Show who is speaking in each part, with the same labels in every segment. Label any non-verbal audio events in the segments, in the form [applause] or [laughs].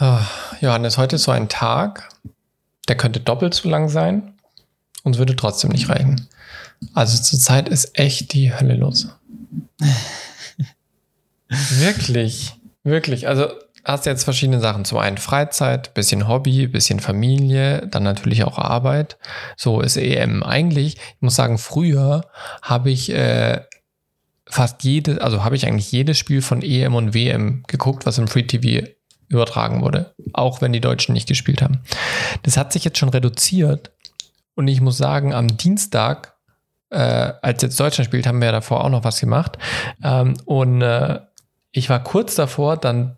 Speaker 1: Ah, Johannes, heute ist so ein Tag, der könnte doppelt so lang sein und würde trotzdem nicht reichen. Also zurzeit ist echt die Hölle los. [laughs] wirklich, wirklich. Also hast jetzt verschiedene Sachen. Zum einen Freizeit, bisschen Hobby, bisschen Familie, dann natürlich auch Arbeit. So ist EM. Eigentlich, ich muss sagen, früher habe ich äh, fast jede, also habe ich eigentlich jedes Spiel von EM und WM geguckt, was im Free TV übertragen wurde, auch wenn die Deutschen nicht gespielt haben. Das hat sich jetzt schon reduziert und ich muss sagen, am Dienstag, äh, als jetzt Deutschland spielt, haben wir ja davor auch noch was gemacht ähm, und äh, ich war kurz davor, dann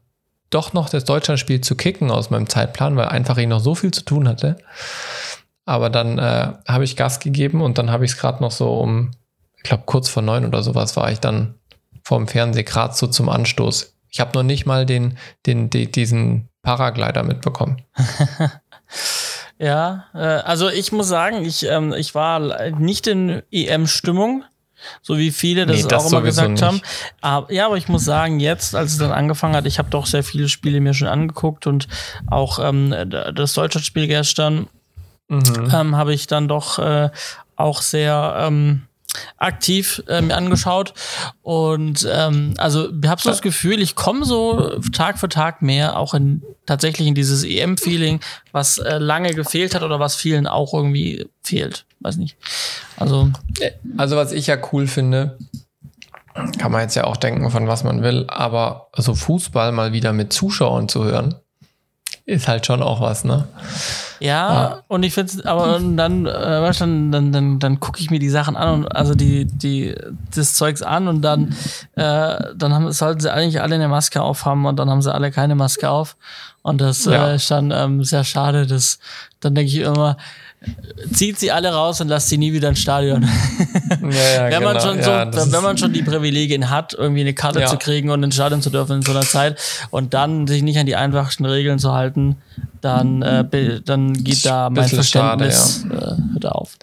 Speaker 1: doch noch das Deutschlandspiel zu kicken aus meinem Zeitplan, weil einfach ich noch so viel zu tun hatte. Aber dann äh, habe ich Gas gegeben und dann habe ich es gerade noch so um, ich glaube kurz vor neun oder sowas war ich dann vorm Fernseher gerade so zum Anstoß. Ich habe noch nicht mal den, den, den diesen Paraglider mitbekommen. [laughs]
Speaker 2: ja, äh, also ich muss sagen, ich, ähm, ich war nicht in EM-Stimmung so wie viele das, nee, das auch immer gesagt nicht. haben. Aber, ja, aber ich muss sagen, jetzt, als es dann angefangen hat, ich habe doch sehr viele Spiele mir schon angeguckt und auch ähm, das Deutschlandspiel gestern mhm. ähm, habe ich dann doch äh, auch sehr ähm, aktiv äh, mir angeschaut und ähm, also habe so das Gefühl, ich komme so Tag für Tag mehr auch in tatsächlich in dieses EM-Feeling, was äh, lange gefehlt hat oder was vielen auch irgendwie fehlt. Weiß nicht. Also
Speaker 1: also was ich ja cool finde, kann man jetzt ja auch denken von was man will, aber so Fußball mal wieder mit Zuschauern zu hören, ist halt schon auch was, ne?
Speaker 2: Ja, ja. und ich finde aber dann, äh, dann, dann, dann, dann gucke ich mir die Sachen an und also die, die, das Zeugs an und dann, äh, dann haben, sollten sie eigentlich alle eine Maske aufhaben und dann haben sie alle keine Maske auf. Und das ja. äh, ist dann ähm, sehr schade. Das, dann denke ich immer, zieht sie alle raus und lasst sie nie wieder ins Stadion. [laughs] Ja, ja, wenn, man genau. schon so, ja, wenn man schon die Privilegien hat, irgendwie eine Karte zu kriegen und ins Stadion zu dürfen in so einer Zeit und dann sich nicht an die einfachsten Regeln zu halten, dann, äh, dann geht da mein Verständnis schade, äh, auf.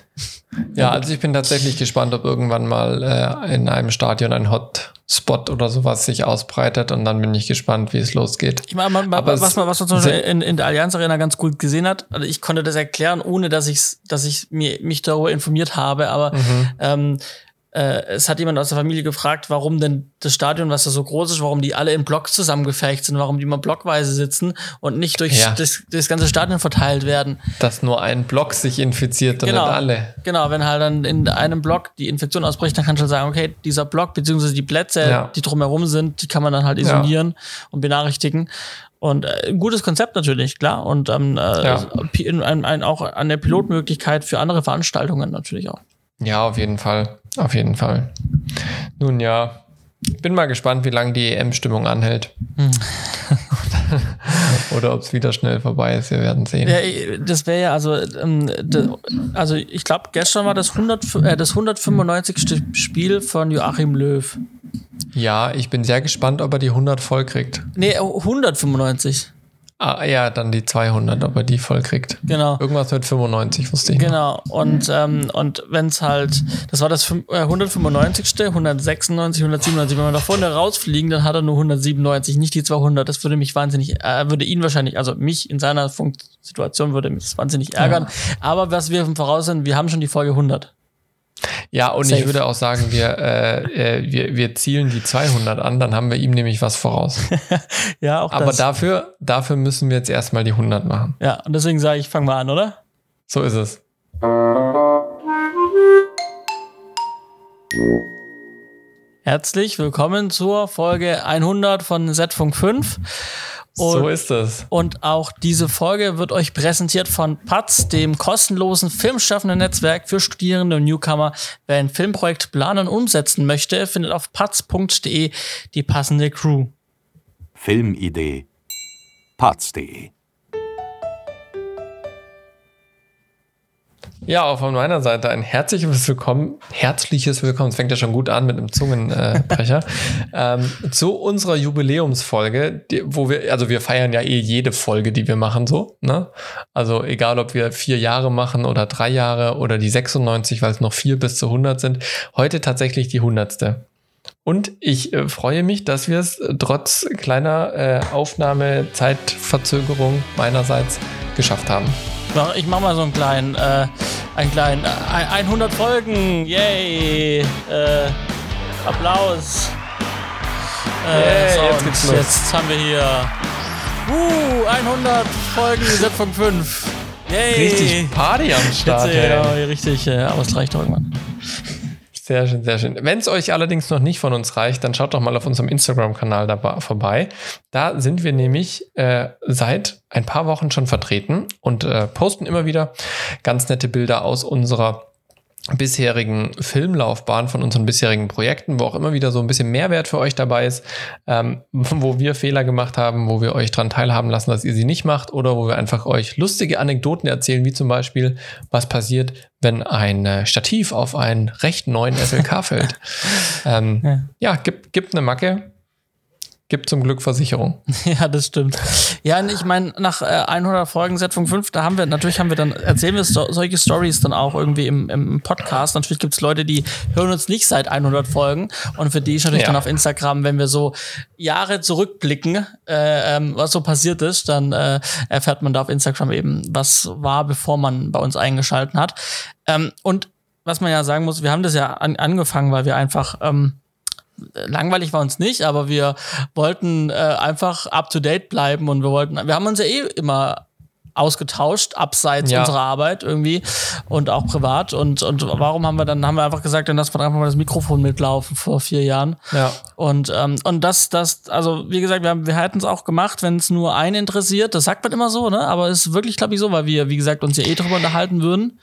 Speaker 1: Ja, also ich bin tatsächlich gespannt, ob irgendwann mal äh, in einem Stadion ein Hotspot oder sowas sich ausbreitet und dann bin ich gespannt, wie es losgeht.
Speaker 2: Ich meine, man, was, man, was man zum Beispiel in, in der Allianz Arena ganz gut gesehen hat, also ich konnte das erklären, ohne dass ich dass ich mir, mich darüber informiert habe, aber mhm. ähm, äh, es hat jemand aus der Familie gefragt, warum denn das Stadion, was da so groß ist, warum die alle in Blocks zusammengefecht sind, warum die immer blockweise sitzen und nicht durch ja. das, das, ganze Stadion verteilt werden.
Speaker 1: Dass nur ein Block sich infiziert und
Speaker 2: genau,
Speaker 1: nicht alle.
Speaker 2: Genau, wenn halt dann in einem Block die Infektion ausbricht, dann kannst du sagen, okay, dieser Block beziehungsweise die Plätze, ja. die drumherum sind, die kann man dann halt isolieren ja. und benachrichtigen. Und äh, ein gutes Konzept natürlich, klar. Und ähm, äh, ja. ein, ein, auch eine Pilotmöglichkeit für andere Veranstaltungen natürlich auch.
Speaker 1: Ja, auf jeden Fall. Auf jeden Fall. Nun ja, bin mal gespannt, wie lange die EM-Stimmung anhält. Hm. [laughs] Oder ob es wieder schnell vorbei ist. Wir werden sehen.
Speaker 2: Ja, das wäre ja, also, ähm, also ich glaube, gestern war das, 100, äh, das 195. Spiel von Joachim Löw.
Speaker 1: Ja, ich bin sehr gespannt, ob er die 100 voll kriegt.
Speaker 2: Nee, 195.
Speaker 1: Ah, ja, dann die 200, ob er die voll kriegt.
Speaker 2: Genau.
Speaker 1: Irgendwas mit 95, wusste ich.
Speaker 2: Genau. Und, ähm, und wenn es halt, das war das 195. 196, 197. Wenn wir da vorne rausfliegen, dann hat er nur 197, nicht die 200. Das würde mich wahnsinnig, äh, würde ihn wahrscheinlich, also mich in seiner Funksituation würde mich wahnsinnig ärgern. Ja. Aber was wir voraus sind, wir haben schon die Folge 100.
Speaker 1: Ja, und Safe. ich würde auch sagen, wir, äh, äh, wir, wir zielen die 200 an, dann haben wir ihm nämlich was voraus. [laughs]
Speaker 2: ja, auch
Speaker 1: Aber das. dafür, dafür müssen wir jetzt erstmal die 100 machen.
Speaker 2: Ja, und deswegen sage ich, fang mal an, oder?
Speaker 1: So ist es.
Speaker 2: Herzlich willkommen zur Folge 100 von Z-Funk 5.
Speaker 1: Und, so ist es.
Speaker 2: Und auch diese Folge wird euch präsentiert von Patz, dem kostenlosen filmschaffenden Netzwerk für Studierende und Newcomer. Wer ein Filmprojekt planen und umsetzen möchte, findet auf patz.de die passende Crew.
Speaker 3: Filmidee. patz.de
Speaker 1: Ja, auch von meiner Seite ein herzliches Willkommen, herzliches Willkommen, es fängt ja schon gut an mit einem Zungenbrecher, [laughs] ähm, zu unserer Jubiläumsfolge, die, wo wir, also wir feiern ja eh jede Folge, die wir machen, so, ne? Also egal, ob wir vier Jahre machen oder drei Jahre oder die 96, weil es noch vier bis zu 100 sind. Heute tatsächlich die hundertste. Und ich äh, freue mich, dass wir es trotz kleiner äh, Aufnahmezeitverzögerung meinerseits geschafft haben.
Speaker 2: Ich mache mal so einen kleinen, äh, einen kleinen, äh, 100 Folgen, yay, äh, Applaus.
Speaker 1: Äh, yeah, jetzt geht's los.
Speaker 2: Jetzt haben wir hier, uh, 100 Folgen, Setzung 5.
Speaker 1: Yay. Richtig Party am Start.
Speaker 2: Jetzt, ja, richtig, äh, aber es reicht doch irgendwann.
Speaker 1: Sehr schön, sehr schön. Wenn es euch allerdings noch nicht von uns reicht, dann schaut doch mal auf unserem Instagram-Kanal vorbei. Da sind wir nämlich äh, seit ein paar Wochen schon vertreten und äh, posten immer wieder ganz nette Bilder aus unserer bisherigen Filmlaufbahn von unseren bisherigen Projekten, wo auch immer wieder so ein bisschen Mehrwert für euch dabei ist, ähm, [laughs] wo wir Fehler gemacht haben, wo wir euch daran teilhaben lassen, dass ihr sie nicht macht oder wo wir einfach euch lustige Anekdoten erzählen, wie zum Beispiel, was passiert, wenn ein äh, Stativ auf einen recht neuen SLK fällt. [laughs] ähm, ja, ja gibt, gibt eine Macke, gibt zum Glück Versicherung. [laughs]
Speaker 2: Ja, das stimmt. Ja, und ich meine, nach äh, 100 Folgen Setzung 5, da haben wir, natürlich haben wir dann, erzählen wir so, solche Stories dann auch irgendwie im, im Podcast. Natürlich gibt es Leute, die hören uns nicht seit 100 Folgen und für die ist natürlich ja. dann auf Instagram, wenn wir so Jahre zurückblicken, äh, ähm, was so passiert ist, dann äh, erfährt man da auf Instagram eben, was war, bevor man bei uns eingeschalten hat. Ähm, und was man ja sagen muss, wir haben das ja an, angefangen, weil wir einfach ähm, langweilig war uns nicht, aber wir wollten äh, einfach up to date bleiben und wir wollten, wir haben uns ja eh immer ausgetauscht, abseits ja. unserer Arbeit irgendwie und auch privat. Und, und warum haben wir dann, haben wir einfach gesagt, dann lassen wir einfach mal das Mikrofon mitlaufen vor vier Jahren.
Speaker 1: Ja.
Speaker 2: Und, ähm, und das, das, also wie gesagt, wir, haben, wir hätten es auch gemacht, wenn es nur einen interessiert. Das sagt man immer so, ne? Aber es ist wirklich, glaube ich, so, weil wir, wie gesagt, uns ja eh drüber unterhalten würden.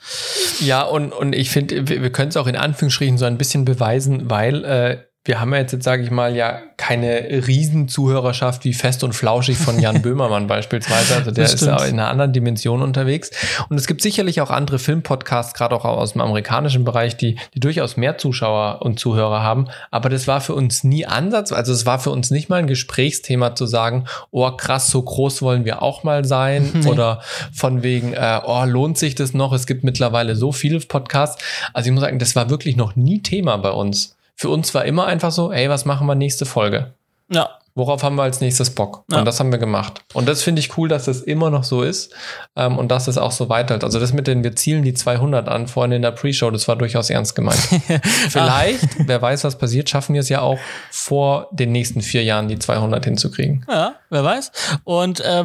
Speaker 1: Ja, und, und ich finde, wir, wir können es auch in Anführungsstrichen so ein bisschen beweisen, weil äh, wir haben ja jetzt, jetzt sage ich mal, ja keine Riesenzuhörerschaft wie Fest und Flauschig von Jan [laughs] Böhmermann beispielsweise. Also der ist ja in einer anderen Dimension unterwegs. Und es gibt sicherlich auch andere Filmpodcasts, gerade auch aus dem amerikanischen Bereich, die, die durchaus mehr Zuschauer und Zuhörer haben. Aber das war für uns nie Ansatz. Also es war für uns nicht mal ein Gesprächsthema zu sagen, oh krass, so groß wollen wir auch mal sein. [laughs] Nee. Oder von wegen, äh, oh, lohnt sich das noch? Es gibt mittlerweile so viele Podcasts. Also ich muss sagen, das war wirklich noch nie Thema bei uns. Für uns war immer einfach so, ey, was machen wir nächste Folge?
Speaker 2: Ja.
Speaker 1: Worauf haben wir als nächstes Bock? Ja. Und das haben wir gemacht. Und das finde ich cool, dass das immer noch so ist ähm, und dass es auch so weiterhält. Also das mit den, wir zielen die 200 an, vorhin in der Pre-Show, das war durchaus ernst gemeint. [laughs] Vielleicht, wer weiß, was passiert, schaffen wir es ja auch vor den nächsten vier Jahren die 200 hinzukriegen.
Speaker 2: Ja, wer weiß. Und äh,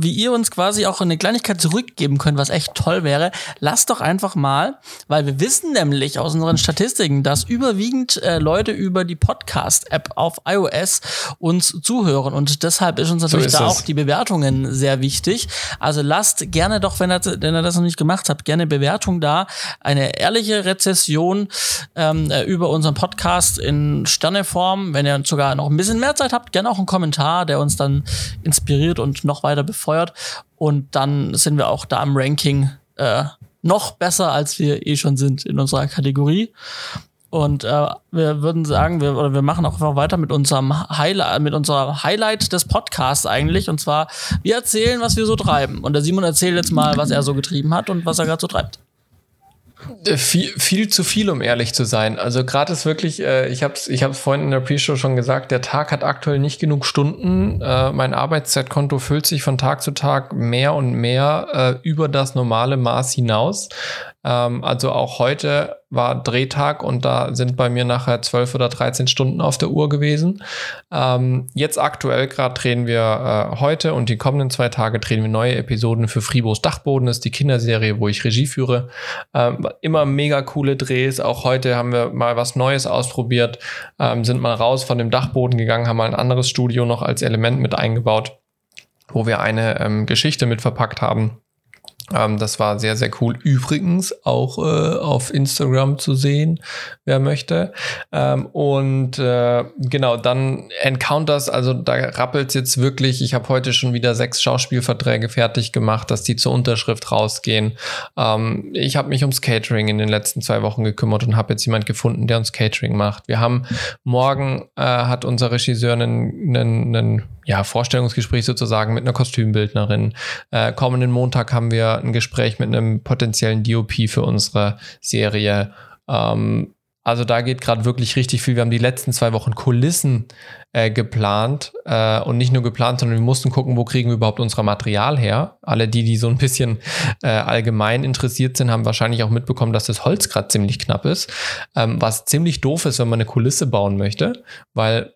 Speaker 2: wie ihr uns quasi auch eine Kleinigkeit zurückgeben könnt, was echt toll wäre, lasst doch einfach mal, weil wir wissen nämlich aus unseren Statistiken, dass überwiegend äh, Leute über die Podcast-App auf iOS uns zuhören. Und deshalb ist uns natürlich so da es. auch die Bewertungen sehr wichtig. Also lasst gerne doch, wenn ihr, wenn ihr das noch nicht gemacht habt, gerne Bewertung da. Eine ehrliche Rezession ähm, äh, über unseren Podcast in Sterneform. Wenn ihr sogar noch ein bisschen mehr Zeit habt, gerne auch einen Kommentar, der uns dann inspiriert und noch weiter befeuert. Und dann sind wir auch da im Ranking äh, noch besser, als wir eh schon sind in unserer Kategorie. Und äh, wir würden sagen, wir, oder wir machen auch einfach weiter mit unserem Highlight, mit unserer Highlight des Podcasts eigentlich. Und zwar, wir erzählen, was wir so treiben. Und der Simon erzählt jetzt mal, was er so getrieben hat und was er gerade so treibt.
Speaker 1: Äh, viel, viel zu viel, um ehrlich zu sein. Also gerade ist wirklich, äh, ich habe es ich hab's vorhin in der Pre-Show schon gesagt, der Tag hat aktuell nicht genug Stunden. Äh, mein Arbeitszeitkonto füllt sich von Tag zu Tag mehr und mehr äh, über das normale Maß hinaus. Ähm, also auch heute war Drehtag und da sind bei mir nachher 12 oder 13 Stunden auf der Uhr gewesen. Ähm, jetzt aktuell gerade drehen wir äh, heute und die kommenden zwei Tage drehen wir neue Episoden für Fribos Dachboden. Das ist die Kinderserie, wo ich Regie führe. Ähm, immer mega coole Drehs. Auch heute haben wir mal was Neues ausprobiert, ähm, sind mal raus von dem Dachboden gegangen, haben mal ein anderes Studio noch als Element mit eingebaut, wo wir eine ähm, Geschichte mit verpackt haben ähm, das war sehr, sehr cool. Übrigens auch äh, auf Instagram zu sehen, wer möchte. Ähm, und äh, genau, dann Encounters, also da rappelt jetzt wirklich. Ich habe heute schon wieder sechs Schauspielverträge fertig gemacht, dass die zur Unterschrift rausgehen. Ähm, ich habe mich ums Catering in den letzten zwei Wochen gekümmert und habe jetzt jemand gefunden, der uns Catering macht. Wir haben morgen äh, hat unser Regisseur einen, einen, einen ja, Vorstellungsgespräch sozusagen mit einer Kostümbildnerin. Äh, kommenden Montag haben wir ein Gespräch mit einem potenziellen DOP für unsere Serie. Ähm, Also da geht gerade wirklich richtig viel. Wir haben die letzten zwei Wochen Kulissen äh, geplant äh, und nicht nur geplant, sondern wir mussten gucken, wo kriegen wir überhaupt unser Material her. Alle die, die so ein bisschen äh, allgemein interessiert sind, haben wahrscheinlich auch mitbekommen, dass das Holz gerade ziemlich knapp ist, ähm, was ziemlich doof ist, wenn man eine Kulisse bauen möchte, weil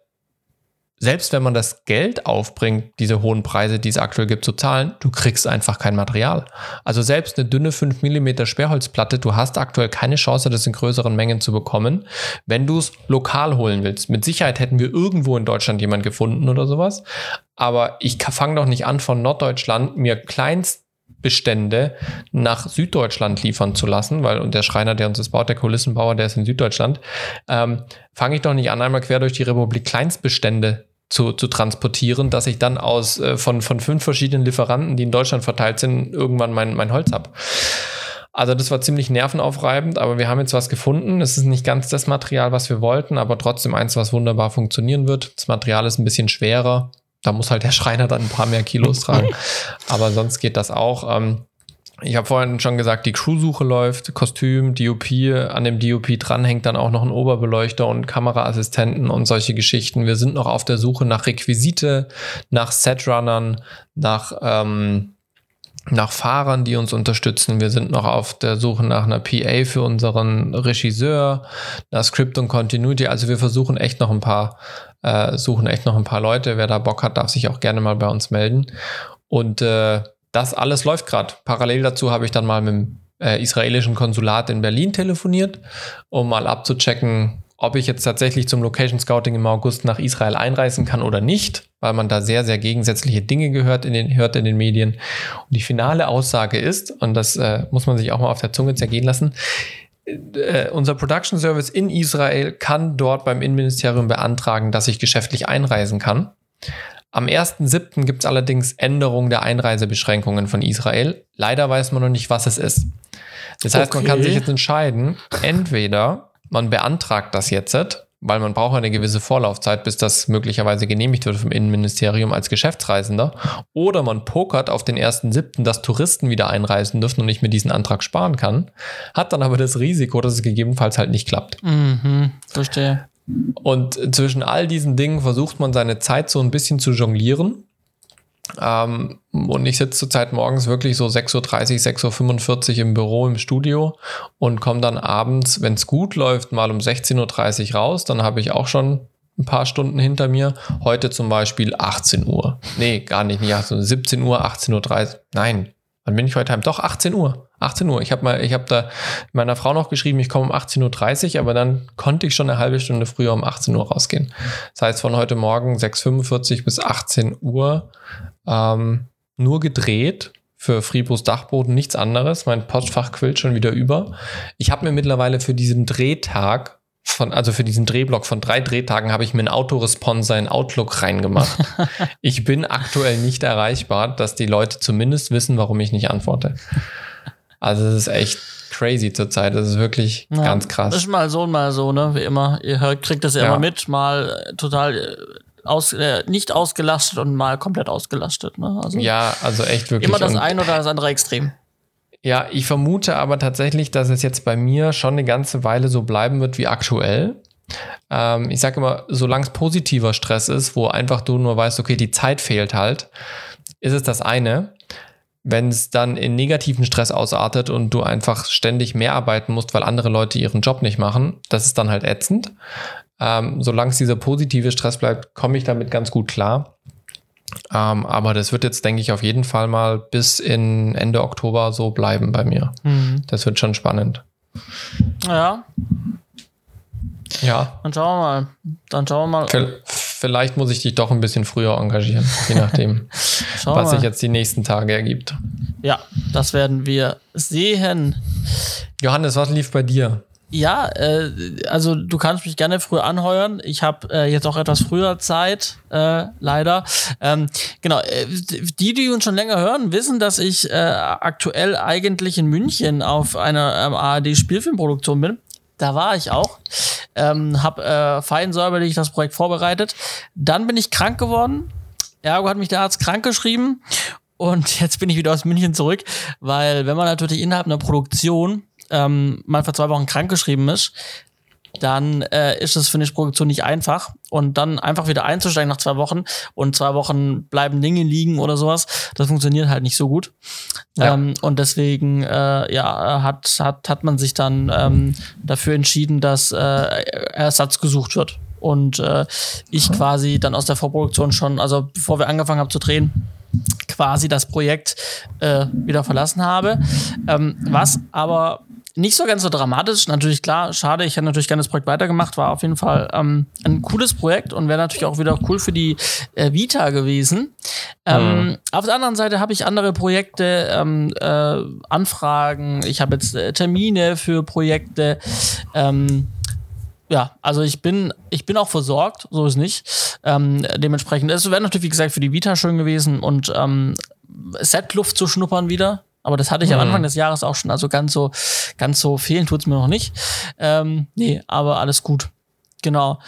Speaker 1: selbst wenn man das Geld aufbringt, diese hohen Preise, die es aktuell gibt, zu zahlen, du kriegst einfach kein Material. Also selbst eine dünne 5 mm Sperrholzplatte, du hast aktuell keine Chance, das in größeren Mengen zu bekommen, wenn du es lokal holen willst. Mit Sicherheit hätten wir irgendwo in Deutschland jemand gefunden oder sowas. Aber ich fange doch nicht an, von Norddeutschland mir kleinst Bestände nach Süddeutschland liefern zu lassen, weil und der Schreiner, der uns das baut, der Kulissenbauer, der ist in Süddeutschland, ähm, fange ich doch nicht an, einmal quer durch die Republik Kleinstbestände zu, zu transportieren, dass ich dann aus äh, von, von fünf verschiedenen Lieferanten, die in Deutschland verteilt sind, irgendwann mein, mein Holz habe. Also das war ziemlich nervenaufreibend, aber wir haben jetzt was gefunden. Es ist nicht ganz das Material, was wir wollten, aber trotzdem eins, was wunderbar funktionieren wird. Das Material ist ein bisschen schwerer, da muss halt der Schreiner dann ein paar mehr Kilos tragen. [laughs] Aber sonst geht das auch. Ähm, ich habe vorhin schon gesagt, die Crewsuche läuft, Kostüm, DOP, an dem DOP dran hängt dann auch noch ein Oberbeleuchter und Kameraassistenten und solche Geschichten. Wir sind noch auf der Suche nach Requisite, nach Setrunnern, nach, ähm, nach Fahrern, die uns unterstützen. Wir sind noch auf der Suche nach einer PA für unseren Regisseur, nach Script und Continuity. Also wir versuchen echt noch ein paar äh, suchen echt noch ein paar Leute. Wer da Bock hat, darf sich auch gerne mal bei uns melden. Und äh, das alles läuft gerade. Parallel dazu habe ich dann mal mit dem äh, israelischen Konsulat in Berlin telefoniert, um mal abzuchecken, ob ich jetzt tatsächlich zum Location Scouting im August nach Israel einreisen kann oder nicht, weil man da sehr, sehr gegensätzliche Dinge gehört in den, hört in den Medien. Und die finale Aussage ist, und das äh, muss man sich auch mal auf der Zunge zergehen lassen, äh, unser Production Service in Israel kann dort beim Innenministerium beantragen, dass ich geschäftlich einreisen kann. Am 1.7. gibt es allerdings Änderungen der Einreisebeschränkungen von Israel. Leider weiß man noch nicht, was es ist. Das heißt, okay. man kann sich jetzt entscheiden, entweder man beantragt das jetzt weil man braucht eine gewisse Vorlaufzeit, bis das möglicherweise genehmigt wird vom Innenministerium als Geschäftsreisender. Oder man pokert auf den 1.7., dass Touristen wieder einreisen dürfen und nicht mehr diesen Antrag sparen kann, hat dann aber das Risiko, dass es gegebenenfalls halt nicht klappt.
Speaker 2: Mhm, verstehe.
Speaker 1: Und zwischen all diesen Dingen versucht man seine Zeit so ein bisschen zu jonglieren ähm, und ich sitze zurzeit morgens wirklich so 6.30 Uhr, 6.45 Uhr im Büro, im Studio und komme dann abends, wenn es gut läuft, mal um 16.30 Uhr raus. Dann habe ich auch schon ein paar Stunden hinter mir. Heute zum Beispiel 18 Uhr. Nee, gar nicht, nicht 18 Uhr, 17 Uhr, 18.30 Uhr. Nein, wann bin ich heute heim? Doch, 18 Uhr. 18 Uhr. Ich habe mal, ich habe da meiner Frau noch geschrieben, ich komme um 18.30 Uhr, aber dann konnte ich schon eine halbe Stunde früher um 18 Uhr rausgehen. Das heißt, von heute Morgen 6.45 bis 18 Uhr ähm, nur gedreht für Fribos Dachboden, nichts anderes. Mein Postfach quillt schon wieder über. Ich habe mir mittlerweile für diesen Drehtag von, also für diesen Drehblock von drei Drehtagen habe ich mir einen Autoresponsor in Outlook reingemacht. [laughs] ich bin aktuell nicht erreichbar, dass die Leute zumindest wissen, warum ich nicht antworte. Also es ist echt crazy zurzeit. Das ist wirklich ja, ganz krass.
Speaker 2: Das ist mal so und mal so, ne? Wie immer. Ihr hört, kriegt das ja, ja. immer mit, mal total äh, aus, äh, nicht ausgelastet und mal komplett ausgelastet. Ne?
Speaker 1: Also ja, also echt wirklich.
Speaker 2: Immer das eine oder das andere Extrem.
Speaker 1: Ja, ich vermute aber tatsächlich, dass es jetzt bei mir schon eine ganze Weile so bleiben wird wie aktuell. Ähm, ich sage immer, solange es positiver Stress ist, wo einfach du nur weißt, okay, die Zeit fehlt halt, ist es das eine. Wenn es dann in negativen Stress ausartet und du einfach ständig mehr arbeiten musst, weil andere Leute ihren Job nicht machen, das ist dann halt ätzend. Ähm, solange es dieser positive Stress bleibt, komme ich damit ganz gut klar. Ähm, aber das wird jetzt, denke ich, auf jeden Fall mal bis in Ende Oktober so bleiben bei mir. Mhm. Das wird schon spannend.
Speaker 2: Ja.
Speaker 1: Ja.
Speaker 2: Dann schauen wir mal. Dann schauen wir mal.
Speaker 1: Vielleicht muss ich dich doch ein bisschen früher engagieren, je nachdem, [laughs] was sich jetzt die nächsten Tage ergibt.
Speaker 2: Ja, das werden wir sehen.
Speaker 1: Johannes, was lief bei dir?
Speaker 2: Ja, äh, also du kannst mich gerne früher anheuern. Ich habe äh, jetzt auch etwas früher Zeit, äh, leider. Ähm, genau, äh, die, die uns schon länger hören, wissen, dass ich äh, aktuell eigentlich in München auf einer ähm, ARD-Spielfilmproduktion bin. Da war ich auch, ähm, habe äh, fein säuberlich das Projekt vorbereitet. Dann bin ich krank geworden. Ergo hat mich der Arzt krank geschrieben und [laughs] jetzt bin ich wieder aus München zurück, weil wenn man natürlich innerhalb einer Produktion ähm, mal vor zwei Wochen krankgeschrieben ist, dann äh, ist es für eine Produktion nicht einfach. Und dann einfach wieder einzusteigen nach zwei Wochen und zwei Wochen bleiben Dinge liegen oder sowas, das funktioniert halt nicht so gut. Ja. Ähm, und deswegen äh, ja, hat, hat, hat man sich dann ähm, dafür entschieden, dass äh, Ersatz gesucht wird. Und äh, ich quasi dann aus der Vorproduktion schon, also bevor wir angefangen haben zu drehen, quasi das Projekt äh, wieder verlassen habe. Ähm, was aber nicht so ganz so dramatisch. Natürlich klar, schade. Ich hätte natürlich gerne das Projekt weitergemacht. War auf jeden Fall ähm, ein cooles Projekt und wäre natürlich auch wieder cool für die äh, Vita gewesen. Ähm, mhm. Auf der anderen Seite habe ich andere Projekte, ähm, äh, Anfragen. Ich habe jetzt äh, Termine für Projekte. Ähm, ja, also ich bin, ich bin auch versorgt, so ist nicht. Ähm, dementsprechend, es wäre natürlich, wie gesagt, für die Vita schön gewesen und ähm, Setluft zu schnuppern wieder. Aber das hatte ich mhm. am Anfang des Jahres auch schon. Also ganz so, ganz so fehlen tut's mir noch nicht. Ähm, nee, aber alles gut. Genau.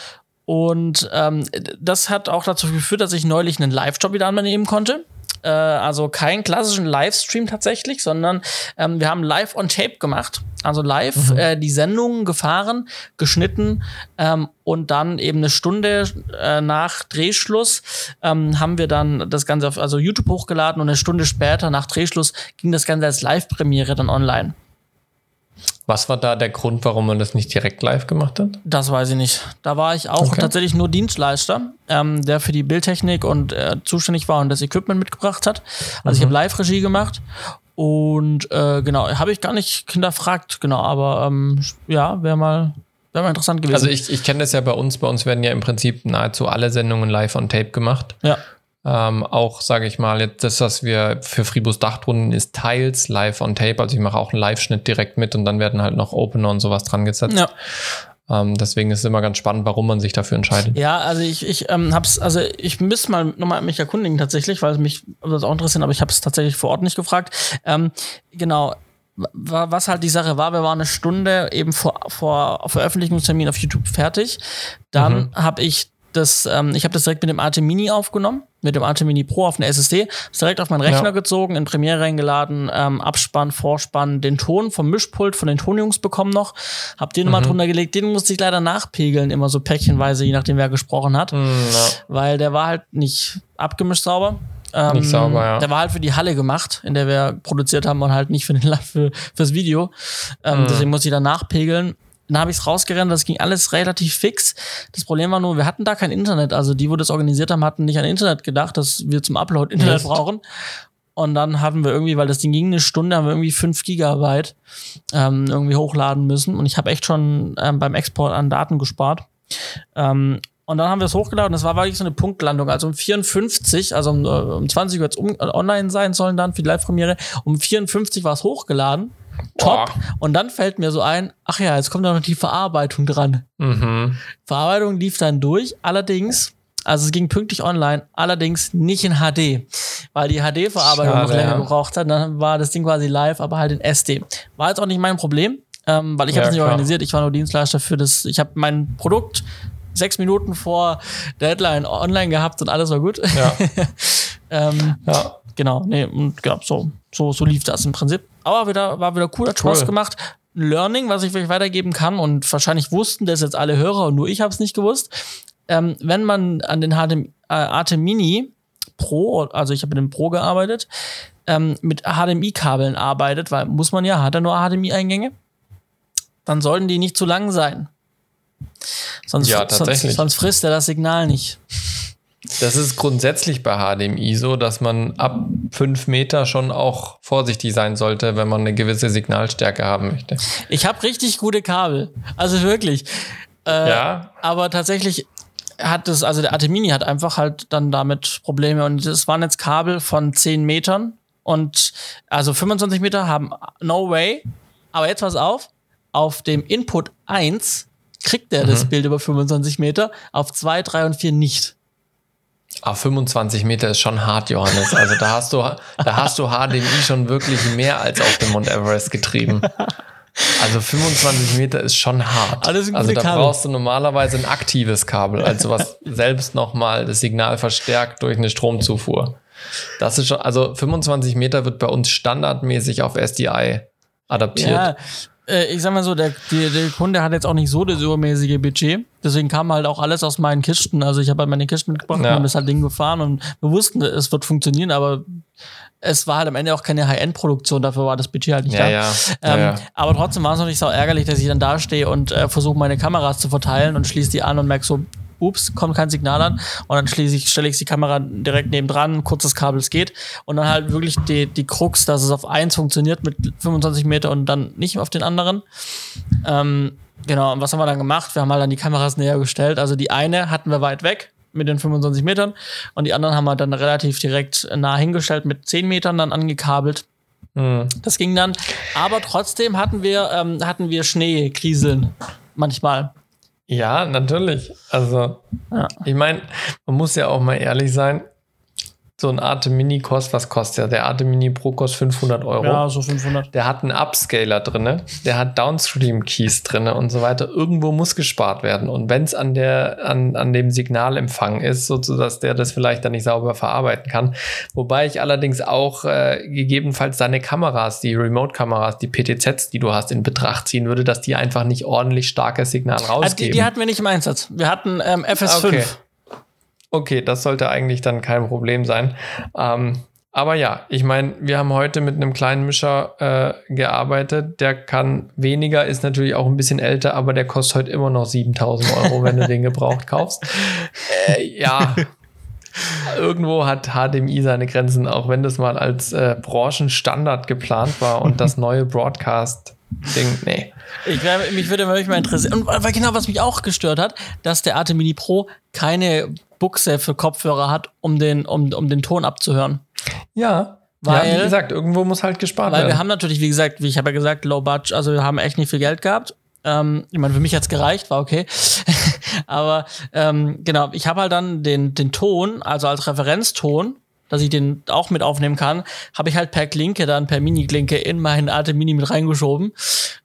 Speaker 2: Und ähm, das hat auch dazu geführt, dass ich neulich einen Live-Job wieder annehmen konnte. Äh, also keinen klassischen Livestream tatsächlich, sondern ähm, wir haben live on tape gemacht. Also live mhm. äh, die Sendung gefahren, geschnitten ähm, und dann eben eine Stunde äh, nach Drehschluss ähm, haben wir dann das Ganze auf also YouTube hochgeladen und eine Stunde später nach Drehschluss ging das Ganze als Live-Premiere dann online.
Speaker 1: Was war da der Grund, warum man das nicht direkt live gemacht hat?
Speaker 2: Das weiß ich nicht. Da war ich auch okay. tatsächlich nur Dienstleister, ähm, der für die Bildtechnik und äh, zuständig war und das Equipment mitgebracht hat. Also mhm. ich habe Live-Regie gemacht und äh, genau, habe ich gar nicht hinterfragt, genau, aber ähm, ja, wäre mal, wär mal interessant gewesen.
Speaker 1: Also ich, ich kenne das ja bei uns, bei uns werden ja im Prinzip nahezu alle Sendungen live on Tape gemacht.
Speaker 2: Ja.
Speaker 1: Ähm, auch, sage ich mal, jetzt das, was wir für Fribus Dachrunden ist teils live on tape. Also ich mache auch einen Live-Schnitt direkt mit und dann werden halt noch Opener und sowas dran gesetzt. Ja. Ähm, deswegen ist es immer ganz spannend, warum man sich dafür entscheidet.
Speaker 2: Ja, also ich, ich ähm, hab's, also ich müsste mal nochmal mich erkundigen tatsächlich, weil es mich das auch interessiert, aber ich habe es tatsächlich vor Ort nicht gefragt. Ähm, genau, was halt die Sache war, wir waren eine Stunde eben vor, vor Veröffentlichungstermin auf YouTube fertig. Dann mhm. habe ich das, ähm, ich habe das direkt mit dem AT Mini aufgenommen, mit dem AT Mini Pro auf eine SSD, ist direkt auf meinen Rechner ja. gezogen, in Premiere reingeladen, ähm, Abspann, Vorspann, den Ton vom Mischpult von den Tonjungs bekommen noch, hab den mhm. mal drunter gelegt, den musste ich leider nachpegeln, immer so päckchenweise, je nachdem wer gesprochen hat, mhm, ja. weil der war halt nicht abgemischt sauber.
Speaker 1: Ähm, nicht sauber, ja.
Speaker 2: Der war halt für die Halle gemacht, in der wir produziert haben und halt nicht für den [laughs] für, fürs Video. Ähm, mhm. Deswegen muss ich da nachpegeln. Dann habe ich es rausgerannt, das ging alles relativ fix. Das Problem war nur, wir hatten da kein Internet. Also die, wo das organisiert haben, hatten nicht an Internet gedacht, dass wir zum Upload Internet Mist. brauchen. Und dann haben wir irgendwie, weil das Ding ging eine Stunde, haben wir irgendwie fünf Gigabyte ähm, irgendwie hochladen müssen. Und ich habe echt schon ähm, beim Export an Daten gespart. Ähm, und dann haben wir es hochgeladen. Das war wirklich so eine Punktlandung. Also um 54, also um, um 20 Uhr jetzt um, online sein sollen dann für die Live-Premiere. Um 54 war es hochgeladen. Top. Oh. Und dann fällt mir so ein, ach ja, jetzt kommt da noch die Verarbeitung dran. Mhm. Verarbeitung lief dann durch, allerdings, also es ging pünktlich online, allerdings nicht in HD, weil die HD-Verarbeitung noch länger ja. gebraucht hat. Dann war das Ding quasi live, aber halt in SD. War jetzt auch nicht mein Problem, ähm, weil ich ja, habe es nicht klar. organisiert. Ich war nur Dienstleister für das. Ich habe mein Produkt sechs Minuten vor Deadline online gehabt und alles war gut. Ja. [laughs] ähm, ja. Genau, nee, und genau, so, so, so lief das im Prinzip. Aber wieder, war wieder cool, hat Spaß gemacht. Learning, was ich vielleicht weitergeben kann, und wahrscheinlich wussten das jetzt alle Hörer und nur ich habe es nicht gewusst. Ähm, wenn man an den HDMI, äh, ATEM Mini Pro, also ich habe mit dem Pro gearbeitet, ähm, mit HDMI-Kabeln arbeitet, weil muss man ja, hat er nur HDMI-Eingänge, dann sollten die nicht zu lang sein. Sonst, ja. Sonst, sonst frisst er das Signal nicht.
Speaker 1: Das ist grundsätzlich bei HDMI so, dass man ab fünf Meter schon auch vorsichtig sein sollte, wenn man eine gewisse Signalstärke haben möchte.
Speaker 2: Ich habe richtig gute Kabel. Also wirklich. Äh, ja. Aber tatsächlich hat es, also der Atemini hat einfach halt dann damit Probleme und es waren jetzt Kabel von 10 Metern und also 25 Meter haben no way. Aber jetzt pass auf, auf dem Input 1 kriegt der mhm. das Bild über 25 Meter, auf 2, 3 und 4 nicht.
Speaker 1: Ah, 25 Meter ist schon hart, Johannes. Also da hast du, da hast du HDMI schon wirklich mehr als auf dem Mount Everest getrieben. Also 25 Meter ist schon hart. also da Kabel. brauchst du normalerweise ein aktives Kabel, also was selbst nochmal das Signal verstärkt durch eine Stromzufuhr. Das ist schon, also 25 Meter wird bei uns standardmäßig auf SDI adaptiert. Ja,
Speaker 2: äh, ich sag mal so, der, der, der, Kunde hat jetzt auch nicht so das übermäßige Budget. Deswegen kam halt auch alles aus meinen Kisten. Also ich habe halt meine Kisten mitgebracht ja. und ist halt Ding gefahren und wir wussten, es wird funktionieren, aber es war halt am Ende auch keine High-End-Produktion, dafür war das Budget halt nicht
Speaker 1: ja,
Speaker 2: da.
Speaker 1: Ja.
Speaker 2: Ähm,
Speaker 1: ja,
Speaker 2: aber trotzdem war es natürlich so ärgerlich, dass ich dann da stehe und äh, versuche meine Kameras zu verteilen und schließe die an und merke so, ups, kommt kein Signal an. Und dann schließe ich, stelle ich die Kamera direkt nebendran, kurzes Kabel, es geht. Und dann halt wirklich die, die Krux, dass es auf eins funktioniert mit 25 Meter und dann nicht auf den anderen. Ähm, genau, und was haben wir dann gemacht? Wir haben halt dann die Kameras näher gestellt. Also die eine hatten wir weit weg mit den 25 Metern und die anderen haben wir dann relativ direkt nah hingestellt mit 10 Metern dann angekabelt. Mhm. Das ging dann, aber trotzdem hatten wir, ähm, hatten wir Schneekriseln manchmal.
Speaker 1: Ja, natürlich. Also, ja. ich meine, man muss ja auch mal ehrlich sein so ein Arte Mini kostet, was kostet der? Der Arte Mini Pro kostet 500 Euro.
Speaker 2: Ja, so 500.
Speaker 1: Der hat einen Upscaler drin, der hat Downstream Keys drin und so weiter. Irgendwo muss gespart werden. Und wenn es an der, an, an dem Signalempfang ist, so dass der das vielleicht dann nicht sauber verarbeiten kann. Wobei ich allerdings auch äh, gegebenenfalls deine Kameras, die Remote-Kameras, die PTZs, die du hast, in Betracht ziehen würde, dass die einfach nicht ordentlich starkes Signal rausgeben. Also
Speaker 2: die, die hatten wir nicht im Einsatz. Wir hatten ähm, FS5. Okay.
Speaker 1: Okay, das sollte eigentlich dann kein Problem sein. Ähm, aber ja, ich meine, wir haben heute mit einem kleinen Mischer äh, gearbeitet. Der kann weniger, ist natürlich auch ein bisschen älter, aber der kostet heute immer noch 7000 Euro, wenn du den gebraucht kaufst. [laughs] Äh, ja, irgendwo hat HDMI seine Grenzen, auch wenn das mal als äh, Branchenstandard geplant war und das neue Broadcast-Ding, nee.
Speaker 2: Ich, mich würde wirklich mal interessieren. Und weil genau, was mich auch gestört hat, dass der Arte Mini Pro keine Buchse für Kopfhörer hat, um den, um, um den Ton abzuhören.
Speaker 1: Ja. Weil, ja, wie gesagt, irgendwo muss halt gespart
Speaker 2: weil
Speaker 1: werden.
Speaker 2: Weil wir haben natürlich, wie gesagt, wie ich habe ja gesagt, Low Budget, also wir haben echt nicht viel Geld gehabt. Ähm, ich meine, für mich hat's gereicht, war okay. [laughs] Aber ähm, genau, ich habe halt dann den, den Ton, also als Referenzton, dass ich den auch mit aufnehmen kann, habe ich halt per Klinke dann per Mini-Klinke in meinen Arte Mini mit reingeschoben.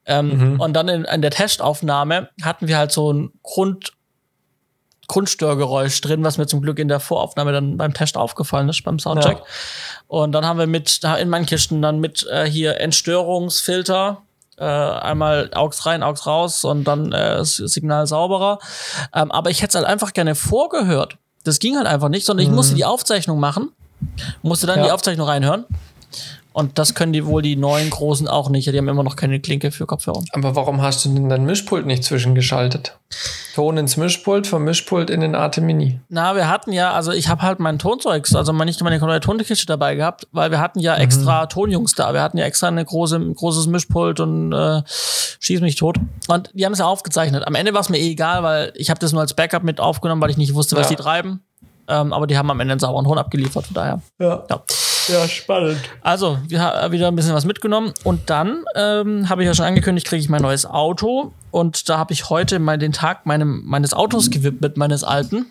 Speaker 2: Ähm, mhm. Und dann in, in der Testaufnahme hatten wir halt so ein Grund Grundstörgeräusch drin, was mir zum Glück in der Voraufnahme dann beim Test aufgefallen ist, beim Soundcheck. Ja. Und dann haben wir mit, in meinen Kisten dann mit äh, hier Entstörungsfilter, äh, einmal AUX rein, AUX raus und dann äh, Signal sauberer. Ähm, aber ich hätte es halt einfach gerne vorgehört. Das ging halt einfach nicht, sondern ich mhm. musste die Aufzeichnung machen, musste dann ja. die Aufzeichnung reinhören und das können die wohl die neuen Großen auch nicht. Die haben immer noch keine Klinke für Kopfhörer.
Speaker 1: Aber warum hast du denn dein Mischpult nicht zwischengeschaltet? Ton ins Mischpult, vom Mischpult in den Arte Mini.
Speaker 2: Na, wir hatten ja, also ich habe halt mein Tonzeug, also nicht meine komplette Tonkiste dabei gehabt, weil wir hatten ja mhm. extra mhm. Tonjungs da. Wir hatten ja extra eine große, ein großes Mischpult und äh, schieß mich tot. Und die haben es ja aufgezeichnet. Am Ende war es mir eh egal, weil ich habe das nur als Backup mit aufgenommen, weil ich nicht wusste, was ja. die treiben. Ähm, aber die haben am Ende einen sauberen Ton abgeliefert, von daher.
Speaker 1: Ja. ja. Ja, spannend.
Speaker 2: Also, wir haben wieder ein bisschen was mitgenommen. Und dann ähm, habe ich ja schon angekündigt, kriege ich mein neues Auto. Und da habe ich heute mal den Tag meinem, meines Autos gewidmet, meines alten.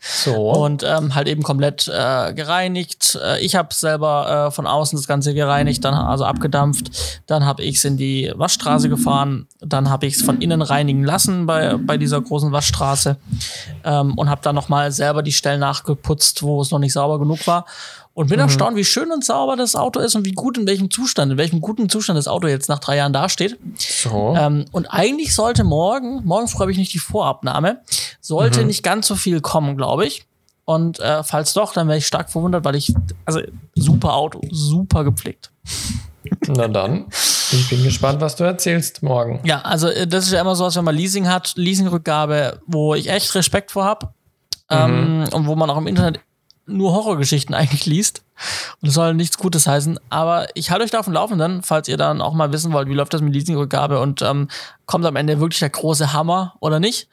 Speaker 1: So.
Speaker 2: Und ähm, halt eben komplett äh, gereinigt. Äh, ich habe selber äh, von außen das Ganze gereinigt, dann also abgedampft. Dann habe ich es in die Waschstraße gefahren. Dann habe ich es von innen reinigen lassen bei, bei dieser großen Waschstraße. Ähm, und habe dann nochmal selber die Stellen nachgeputzt, wo es noch nicht sauber genug war. Und bin mhm. erstaunt, wie schön und sauber das Auto ist und wie gut in welchem Zustand, in welchem guten Zustand das Auto jetzt nach drei Jahren dasteht.
Speaker 1: So.
Speaker 2: Ähm, und eigentlich sollte morgen, morgen freue ich nicht die Vorabnahme, sollte mhm. nicht ganz so viel kommen, glaube ich. Und äh, falls doch, dann wäre ich stark verwundert, weil ich, also super Auto, super gepflegt.
Speaker 1: Na dann, ich bin gespannt, was du erzählst morgen.
Speaker 2: Ja, also äh, das ist ja immer so, als wenn man Leasing hat, Leasingrückgabe, wo ich echt Respekt vor habe. Mhm. Ähm, und wo man auch im Internet nur Horrorgeschichten [laughs] eigentlich liest. Und das soll nichts Gutes heißen. Aber ich halte euch da auf dem Laufenden, falls ihr dann auch mal wissen wollt, wie läuft das mit Leasingrückgabe und ähm, kommt am Ende wirklich der große Hammer oder nicht.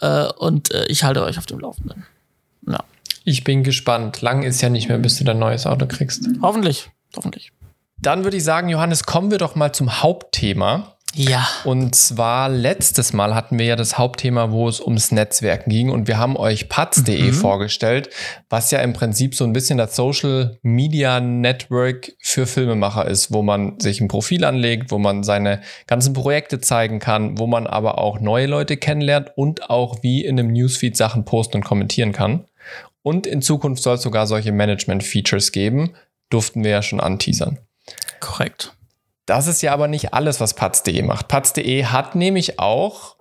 Speaker 2: Äh, und äh, ich halte euch auf dem Laufenden. Ja.
Speaker 1: Ich bin gespannt. Lang ist ja nicht mehr, bis du dein neues Auto kriegst.
Speaker 2: Hoffentlich. Hoffentlich.
Speaker 1: Dann würde ich sagen, Johannes, kommen wir doch mal zum Hauptthema.
Speaker 2: Ja.
Speaker 1: Und zwar letztes Mal hatten wir ja das Hauptthema, wo es ums Netzwerken ging und wir haben euch paz.de mhm. vorgestellt, was ja im Prinzip so ein bisschen das Social Media Network für Filmemacher ist, wo man sich ein Profil anlegt, wo man seine ganzen Projekte zeigen kann, wo man aber auch neue Leute kennenlernt und auch wie in einem Newsfeed Sachen posten und kommentieren kann. Und in Zukunft soll es sogar solche Management-Features geben, durften wir ja schon anteasern.
Speaker 2: Korrekt.
Speaker 1: Das ist ja aber nicht alles, was Patz.de macht. Patz.de hat nämlich auch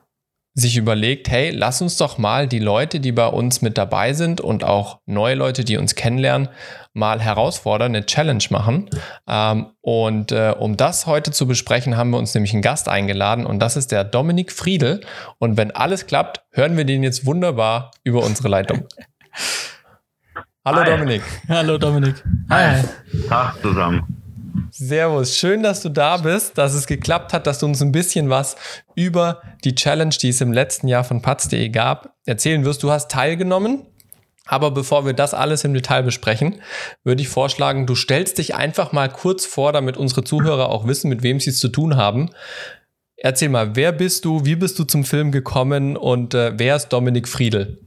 Speaker 1: sich überlegt, hey, lass uns doch mal die Leute, die bei uns mit dabei sind und auch neue Leute, die uns kennenlernen, mal herausfordern, eine Challenge machen. Ähm, und äh, um das heute zu besprechen, haben wir uns nämlich einen Gast eingeladen und das ist der Dominik Friedel. Und wenn alles klappt, hören wir den jetzt wunderbar über unsere Leitung. [laughs] Hallo Hi. Dominik.
Speaker 2: Hallo Dominik.
Speaker 4: Hi. Tag zusammen.
Speaker 1: Servus, schön, dass du da bist, dass es geklappt hat, dass du uns ein bisschen was über die Challenge, die es im letzten Jahr von Patz.de gab, erzählen wirst. Du hast teilgenommen, aber bevor wir das alles im Detail besprechen, würde ich vorschlagen, du stellst dich einfach mal kurz vor, damit unsere Zuhörer auch wissen, mit wem sie es zu tun haben. Erzähl mal, wer bist du, wie bist du zum Film gekommen und äh, wer ist Dominik Friedel?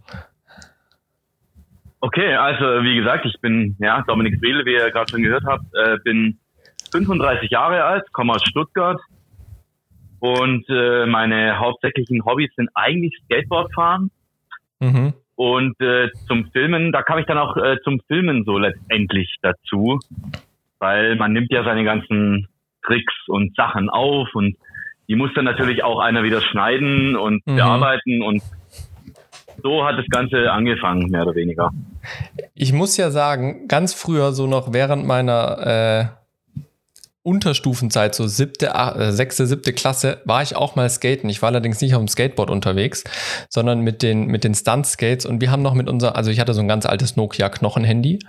Speaker 4: Okay, also wie gesagt, ich bin ja Dominik Friedel, wie ihr gerade schon gehört habt, äh, bin 35 Jahre alt, komme aus Stuttgart und äh, meine hauptsächlichen Hobbys sind eigentlich Skateboardfahren mhm. und äh, zum Filmen, da kam ich dann auch äh, zum Filmen so letztendlich dazu, weil man nimmt ja seine ganzen Tricks und Sachen auf und die muss dann natürlich auch einer wieder schneiden und mhm. bearbeiten und so hat das Ganze angefangen, mehr oder weniger.
Speaker 1: Ich muss ja sagen, ganz früher, so noch während meiner äh, Unterstufenzeit, so siebte, äh, sechste, siebte Klasse, war ich auch mal skaten. Ich war allerdings nicht auf dem Skateboard unterwegs, sondern mit den, mit den Stunt-Skates. Und wir haben noch mit unser, also ich hatte so ein ganz altes Nokia-Knochenhandy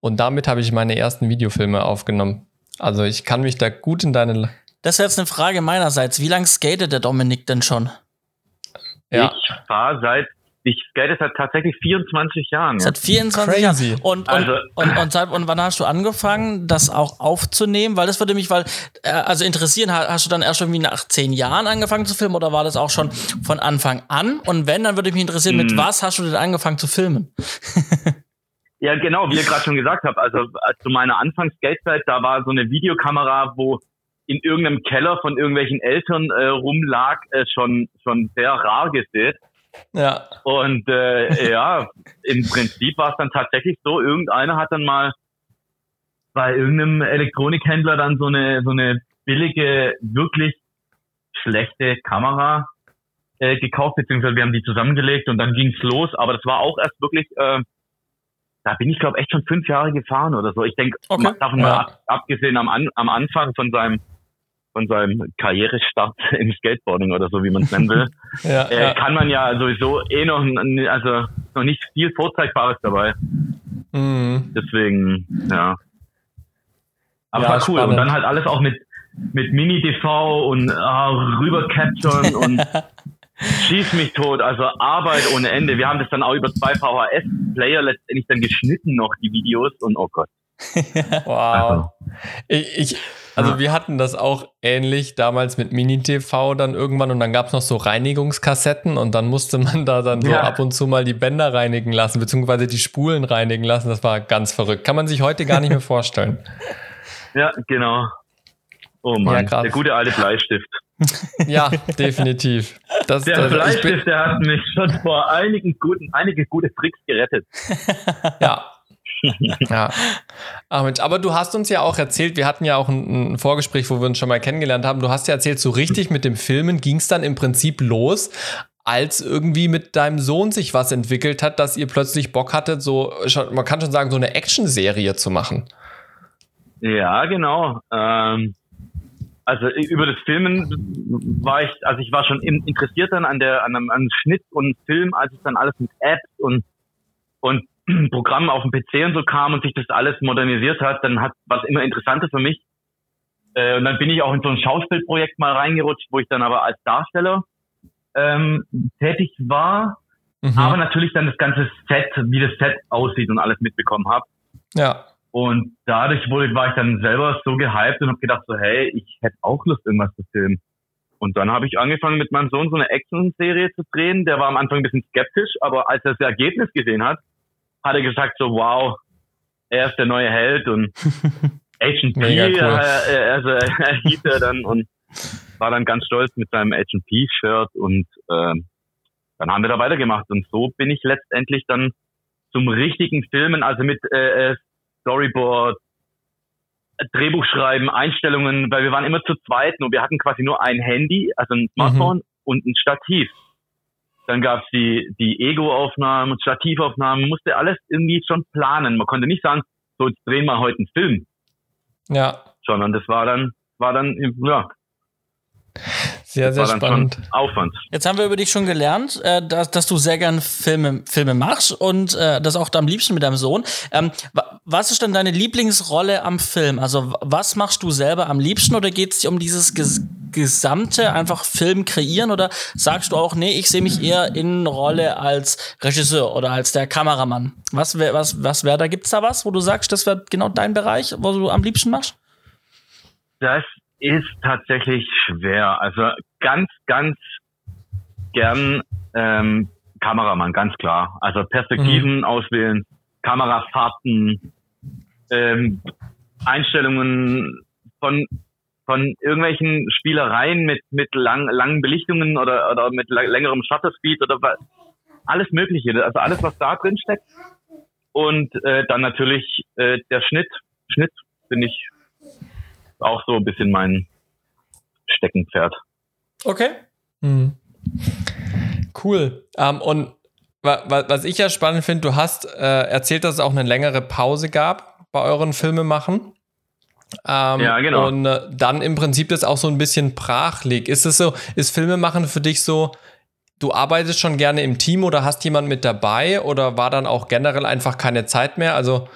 Speaker 1: und damit habe ich meine ersten Videofilme aufgenommen. Also ich kann mich da gut in deine.
Speaker 2: Das wäre jetzt eine Frage meinerseits. Wie lange skatet der Dominik denn schon?
Speaker 4: Ja. Ich fahre seit ich skate seit tatsächlich 24 Jahren.
Speaker 2: Seit 24 Crazy. Jahren. Und, und, also, und, und, seit, und wann hast du angefangen, das auch aufzunehmen? Weil das würde mich, weil, äh, also interessieren, hast du dann erst irgendwie nach zehn Jahren angefangen zu filmen oder war das auch schon von Anfang an? Und wenn, dann würde mich interessieren, mit hm. was hast du denn angefangen zu filmen? [laughs]
Speaker 4: ja, genau, wie ihr gerade schon gesagt habt. Also zu meiner Anfangs-Skatezeit, da war so eine Videokamera, wo in irgendeinem Keller von irgendwelchen Eltern äh, rumlag, äh, schon, schon sehr rar gesät. Ja. Und äh, ja, im Prinzip war es dann tatsächlich so, irgendeiner hat dann mal bei irgendeinem Elektronikhändler dann so eine so eine billige, wirklich schlechte Kamera äh, gekauft, beziehungsweise wir haben die zusammengelegt und dann ging's los. Aber das war auch erst wirklich, äh, da bin ich glaube echt schon fünf Jahre gefahren oder so. Ich denke, okay. davon ja. mal ab, abgesehen am, An am Anfang von seinem von seinem Karrierestart [laughs] im Skateboarding oder so, wie man es nennen will, [laughs] ja, äh, ja. kann man ja sowieso eh noch, also noch nicht viel Vorzeigbares dabei. Mhm. Deswegen, ja. Aber ja, war cool. Spannend. Und dann halt alles auch mit, mit Mini-TV und ah, rüber capturen [laughs] und schieß mich tot. Also Arbeit ohne Ende. Wir haben das dann auch über zwei VHS-Player letztendlich dann geschnitten noch, die Videos und oh Gott. [laughs]
Speaker 1: wow. Also. Ich, ich, also wir hatten das auch ähnlich damals mit Mini-TV dann irgendwann und dann gab es noch so Reinigungskassetten und dann musste man da dann so ja. ab und zu mal die Bänder reinigen lassen, beziehungsweise die Spulen reinigen lassen. Das war ganz verrückt. Kann man sich heute gar nicht mehr vorstellen. [laughs]
Speaker 4: Ja, genau. Oh Mann, ja, der gute alte Bleistift. [laughs]
Speaker 1: ja, definitiv.
Speaker 4: Das, der das, Bleistift, der hat mich schon vor einigen guten, einige gute Tricks gerettet.
Speaker 1: ja, ja. Mensch, aber du hast uns ja auch erzählt, wir hatten ja auch ein, ein, Vorgespräch, wo wir uns schon mal kennengelernt haben. Du hast ja erzählt, so richtig mit dem Filmen ging es dann im Prinzip los, als irgendwie mit deinem Sohn sich was entwickelt hat, dass ihr plötzlich Bock hattet, so, man kann schon sagen, so eine Action-Serie zu machen.
Speaker 4: Ja, genau. Ähm, also über das Filmen war ich, also ich war schon interessiert dann an der, an einem, an Schnitt und Film, als es dann alles mit Apps und und [clears throat] Programm auf dem PC und so kam und sich das alles modernisiert hat, dann hat was immer interessanter für mich. Äh, und dann bin ich auch in so ein Schauspielprojekt mal reingerutscht, wo ich dann aber als Darsteller ähm, tätig war, mhm. aber natürlich dann das ganze Set, wie das Set aussieht und alles mitbekommen habe.
Speaker 1: Ja.
Speaker 4: Und dadurch wurde, war ich dann selber so gehypt und habe gedacht so, hey, ich hätte auch Lust, irgendwas zu filmen. Und dann habe ich angefangen, mit meinem Sohn so eine Action-Serie zu drehen. Der war am Anfang ein bisschen skeptisch, aber als er das Ergebnis gesehen hat, hat er gesagt so, wow, er ist der neue Held und [laughs] Agent P, cool. äh, also [laughs] er hieß er dann und war dann ganz stolz mit seinem Agent P-Shirt und ähm, dann haben wir da weitergemacht und so bin ich letztendlich dann zum richtigen Filmen, also mit äh, äh Storyboard, Drehbuch schreiben, Einstellungen, weil wir waren immer zu zweit und wir hatten quasi nur ein Handy, also ein Smartphone mhm. und ein Stativ. Dann gab es die, die Ego-Aufnahmen, Stativaufnahmen, musste alles irgendwie schon planen. Man konnte nicht sagen, so jetzt drehen wir heute einen Film.
Speaker 1: Ja.
Speaker 4: Sondern das war dann, war dann, ja,
Speaker 1: sehr, sehr spannend.
Speaker 4: Aufwand.
Speaker 2: Jetzt haben wir über dich schon gelernt, äh, dass, dass du sehr gern Filme, Filme machst und äh, das auch am liebsten mit deinem Sohn. Ähm, was ist denn deine Lieblingsrolle am Film? Also was machst du selber am liebsten oder geht es dir um dieses ges gesamte einfach Film kreieren oder sagst du auch, nee, ich sehe mich eher in Rolle als Regisseur oder als der Kameramann? Was wäre was, was wär, da? Gibt's da was, wo du sagst, das wäre genau dein Bereich, wo du am liebsten machst?
Speaker 4: Das ist tatsächlich schwer. Also ganz, ganz gern ähm, Kameramann, ganz klar. Also Perspektiven mhm. auswählen, Kamerafahrten, ähm, Einstellungen von von irgendwelchen Spielereien mit mit lang, langen Belichtungen oder oder mit längerem Shutter Speed oder alles Mögliche. Also alles, was da drin steckt. Und äh, dann natürlich äh, der Schnitt. Schnitt finde ich auch so ein bisschen mein Steckenpferd.
Speaker 1: Okay. Hm. Cool. Um, ähm, und was ich ja spannend finde, du hast äh, erzählt, dass es auch eine längere Pause gab bei euren Filmemachen. Ähm, ja, genau. Und äh, dann im Prinzip das auch so ein bisschen brach liegt. Ist es so, ist Filmemachen für dich so, du arbeitest schon gerne im Team oder hast jemand mit dabei oder war dann auch generell einfach keine Zeit mehr? Also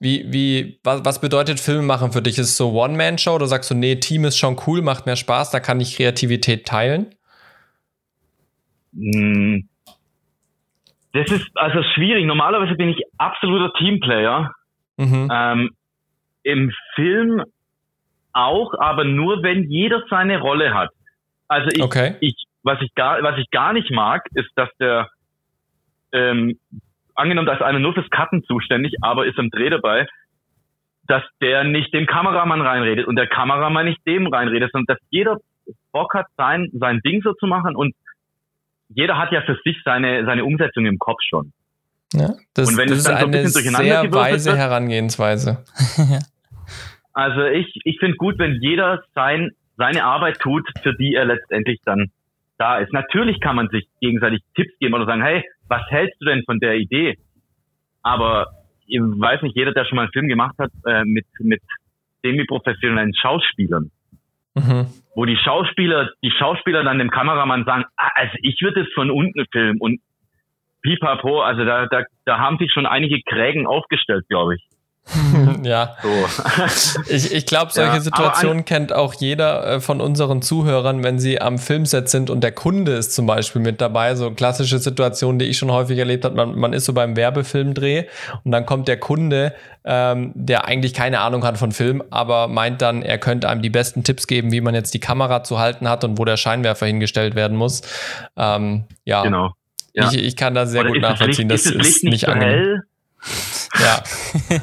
Speaker 1: wie, wie, was, was bedeutet Filme machen für dich? Ist es so One-Man-Show oder sagst du, nee, Team ist schon cool, macht mehr Spaß, da kann ich Kreativität teilen?
Speaker 4: Hm. Das ist also schwierig. Normalerweise bin ich absoluter Teamplayer. Mhm. Ähm, Im Film auch, aber nur wenn jeder seine Rolle hat. Also ich, okay. ich was ich gar, was ich gar nicht mag, ist, dass der ähm, angenommen, da ist einer nur fürs Cutten zuständig, aber ist im Dreh dabei, dass der nicht dem Kameramann reinredet und der Kameramann nicht dem reinredet, sondern dass jeder Bock hat, sein, sein Ding so zu machen und jeder hat ja für sich seine, seine Umsetzung im Kopf schon.
Speaker 1: Ja, das, und wenn das ist so ein eine sehr weise wird, Herangehensweise. [laughs]
Speaker 4: also ich, ich finde gut, wenn jeder sein, seine Arbeit tut, für die er letztendlich dann da ist. Natürlich kann man sich gegenseitig Tipps geben oder sagen, hey, was hältst du denn von der Idee? Aber ich weiß nicht, jeder, der schon mal einen Film gemacht hat, äh, mit, mit semi-professionellen Schauspielern, mhm. wo die Schauspieler, die Schauspieler dann dem Kameramann sagen, ah, also ich würde es von unten filmen und pipapo, also da, da, da haben sich schon einige Krägen aufgestellt, glaube ich. [laughs]
Speaker 1: ja. So. [laughs] ich ich glaube, solche ja, Situationen kennt auch jeder äh, von unseren Zuhörern, wenn sie am Filmset sind und der Kunde ist zum Beispiel mit dabei. So klassische Situationen, die ich schon häufig erlebt habe. Man, man ist so beim Werbefilmdreh und dann kommt der Kunde, ähm, der eigentlich keine Ahnung hat von Film, aber meint dann, er könnte einem die besten Tipps geben, wie man jetzt die Kamera zu halten hat und wo der Scheinwerfer hingestellt werden muss. Ähm, ja. Genau. Ja. Ich, ich kann da sehr Oder gut nachvollziehen.
Speaker 4: Das ist, ist nicht, nicht angenehm.
Speaker 1: Ja.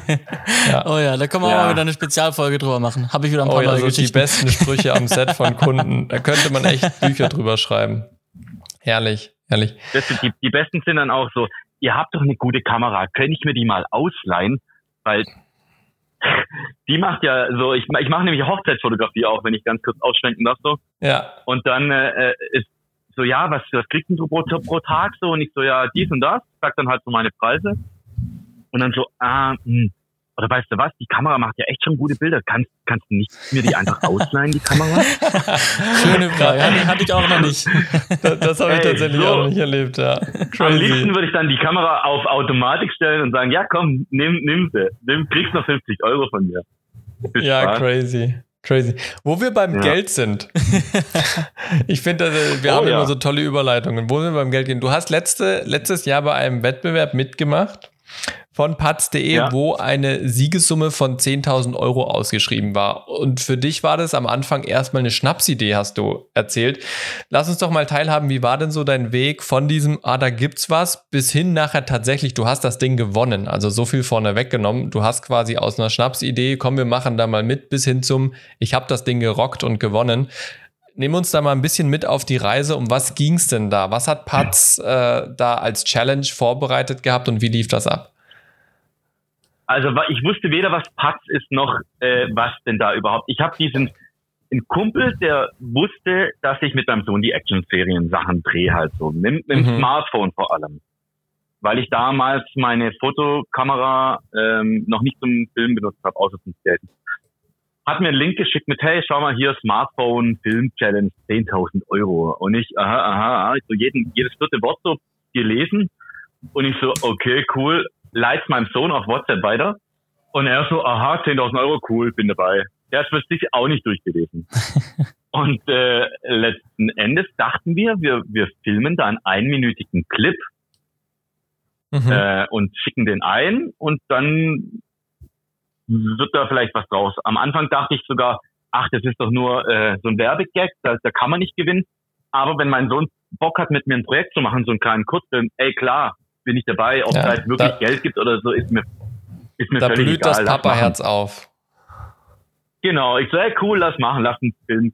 Speaker 1: [laughs]
Speaker 2: ja. Oh ja, da können wir ja. auch mal wieder eine Spezialfolge drüber machen. Habe ich wieder ein paar oh, ja,
Speaker 1: so die besten Sprüche am Set [laughs] von Kunden. Da könnte man echt Bücher drüber schreiben. Herrlich, herrlich.
Speaker 4: Das, die, die besten sind dann auch so, ihr habt doch eine gute Kamera, könnte ich mir die mal ausleihen? Weil [laughs] die macht ja so, ich, ich mache nämlich Hochzeitsfotografie auch, wenn ich ganz kurz ausschwenken darf so.
Speaker 1: Ja.
Speaker 4: Und dann äh, ist so, ja, was, was kriegst du pro, pro Tag so? Und ich so, ja, dies und das. Sag dann halt so meine Preise. Und dann so, ah, hm. Oder weißt du was, die Kamera macht ja echt schon gute Bilder. Kannst, kannst du nicht mir die einfach ausleihen, die Kamera? [laughs]
Speaker 2: Schöne Frage, die hatte ich auch noch nicht.
Speaker 1: Das, das habe ich hey, tatsächlich so. auch noch nicht erlebt, ja.
Speaker 4: Crazy. Am liebsten würde ich dann die Kamera auf Automatik stellen und sagen, ja komm, nimm, nimm sie. Nimm, kriegst noch 50 Euro von mir.
Speaker 1: Viel ja, Spaß. crazy. Crazy. Wo wir beim ja. Geld sind. [laughs] ich finde, also, wir oh, haben ja. immer so tolle Überleitungen. Wo wir beim Geld gehen. Du hast letzte, letztes Jahr bei einem Wettbewerb mitgemacht von Patz.de, ja. wo eine Siegessumme von 10.000 Euro ausgeschrieben war. Und für dich war das am Anfang erstmal eine Schnapsidee, hast du erzählt. Lass uns doch mal teilhaben, wie war denn so dein Weg von diesem, ah, da gibt's was, bis hin nachher tatsächlich, du hast das Ding gewonnen. Also so viel vorne weggenommen. Du hast quasi aus einer Schnapsidee, komm, wir machen da mal mit, bis hin zum, ich habe das Ding gerockt und gewonnen. Nehmen uns da mal ein bisschen mit auf die Reise. Um was ging's denn da? Was hat Patz äh, da als Challenge vorbereitet gehabt und wie lief das ab?
Speaker 4: Also ich wusste weder, was Patz ist, noch äh, was denn da überhaupt. Ich habe diesen ein Kumpel, der wusste, dass ich mit meinem Sohn die Action-Serien-Sachen drehe halt so. Mit, mit dem mhm. Smartphone vor allem. Weil ich damals meine Fotokamera ähm, noch nicht zum Film benutzt habe, außer zum Skaten. Hat mir einen Link geschickt mit, hey, schau mal hier, Smartphone, Film-Challenge, 10.000 Euro. Und ich, aha, aha, aha, so jeden, jedes vierte Wort so gelesen. Und ich so, okay, cool, leit's meinem Sohn auf WhatsApp weiter. Und er so, aha, 10.000 Euro, cool, bin dabei. Der ist für sich auch nicht durchgelesen. [laughs] und äh, letzten Endes dachten wir, wir, wir filmen da einen einminütigen Clip mhm. äh, und schicken den ein und dann wird da vielleicht was draus. Am Anfang dachte ich sogar, ach, das ist doch nur äh, so ein Werbegag, da, da kann man nicht gewinnen. Aber wenn mein Sohn Bock hat, mit mir ein Projekt zu machen, so einen kleinen Kurzfilm, ey klar, bin ich dabei, ob ja, es halt wirklich da, Geld gibt oder so, ist mir, ist mir
Speaker 1: da völlig blüht egal. das Papa-Herz auf.
Speaker 4: Genau, ich so, ey, cool, lass machen, lass einen Film,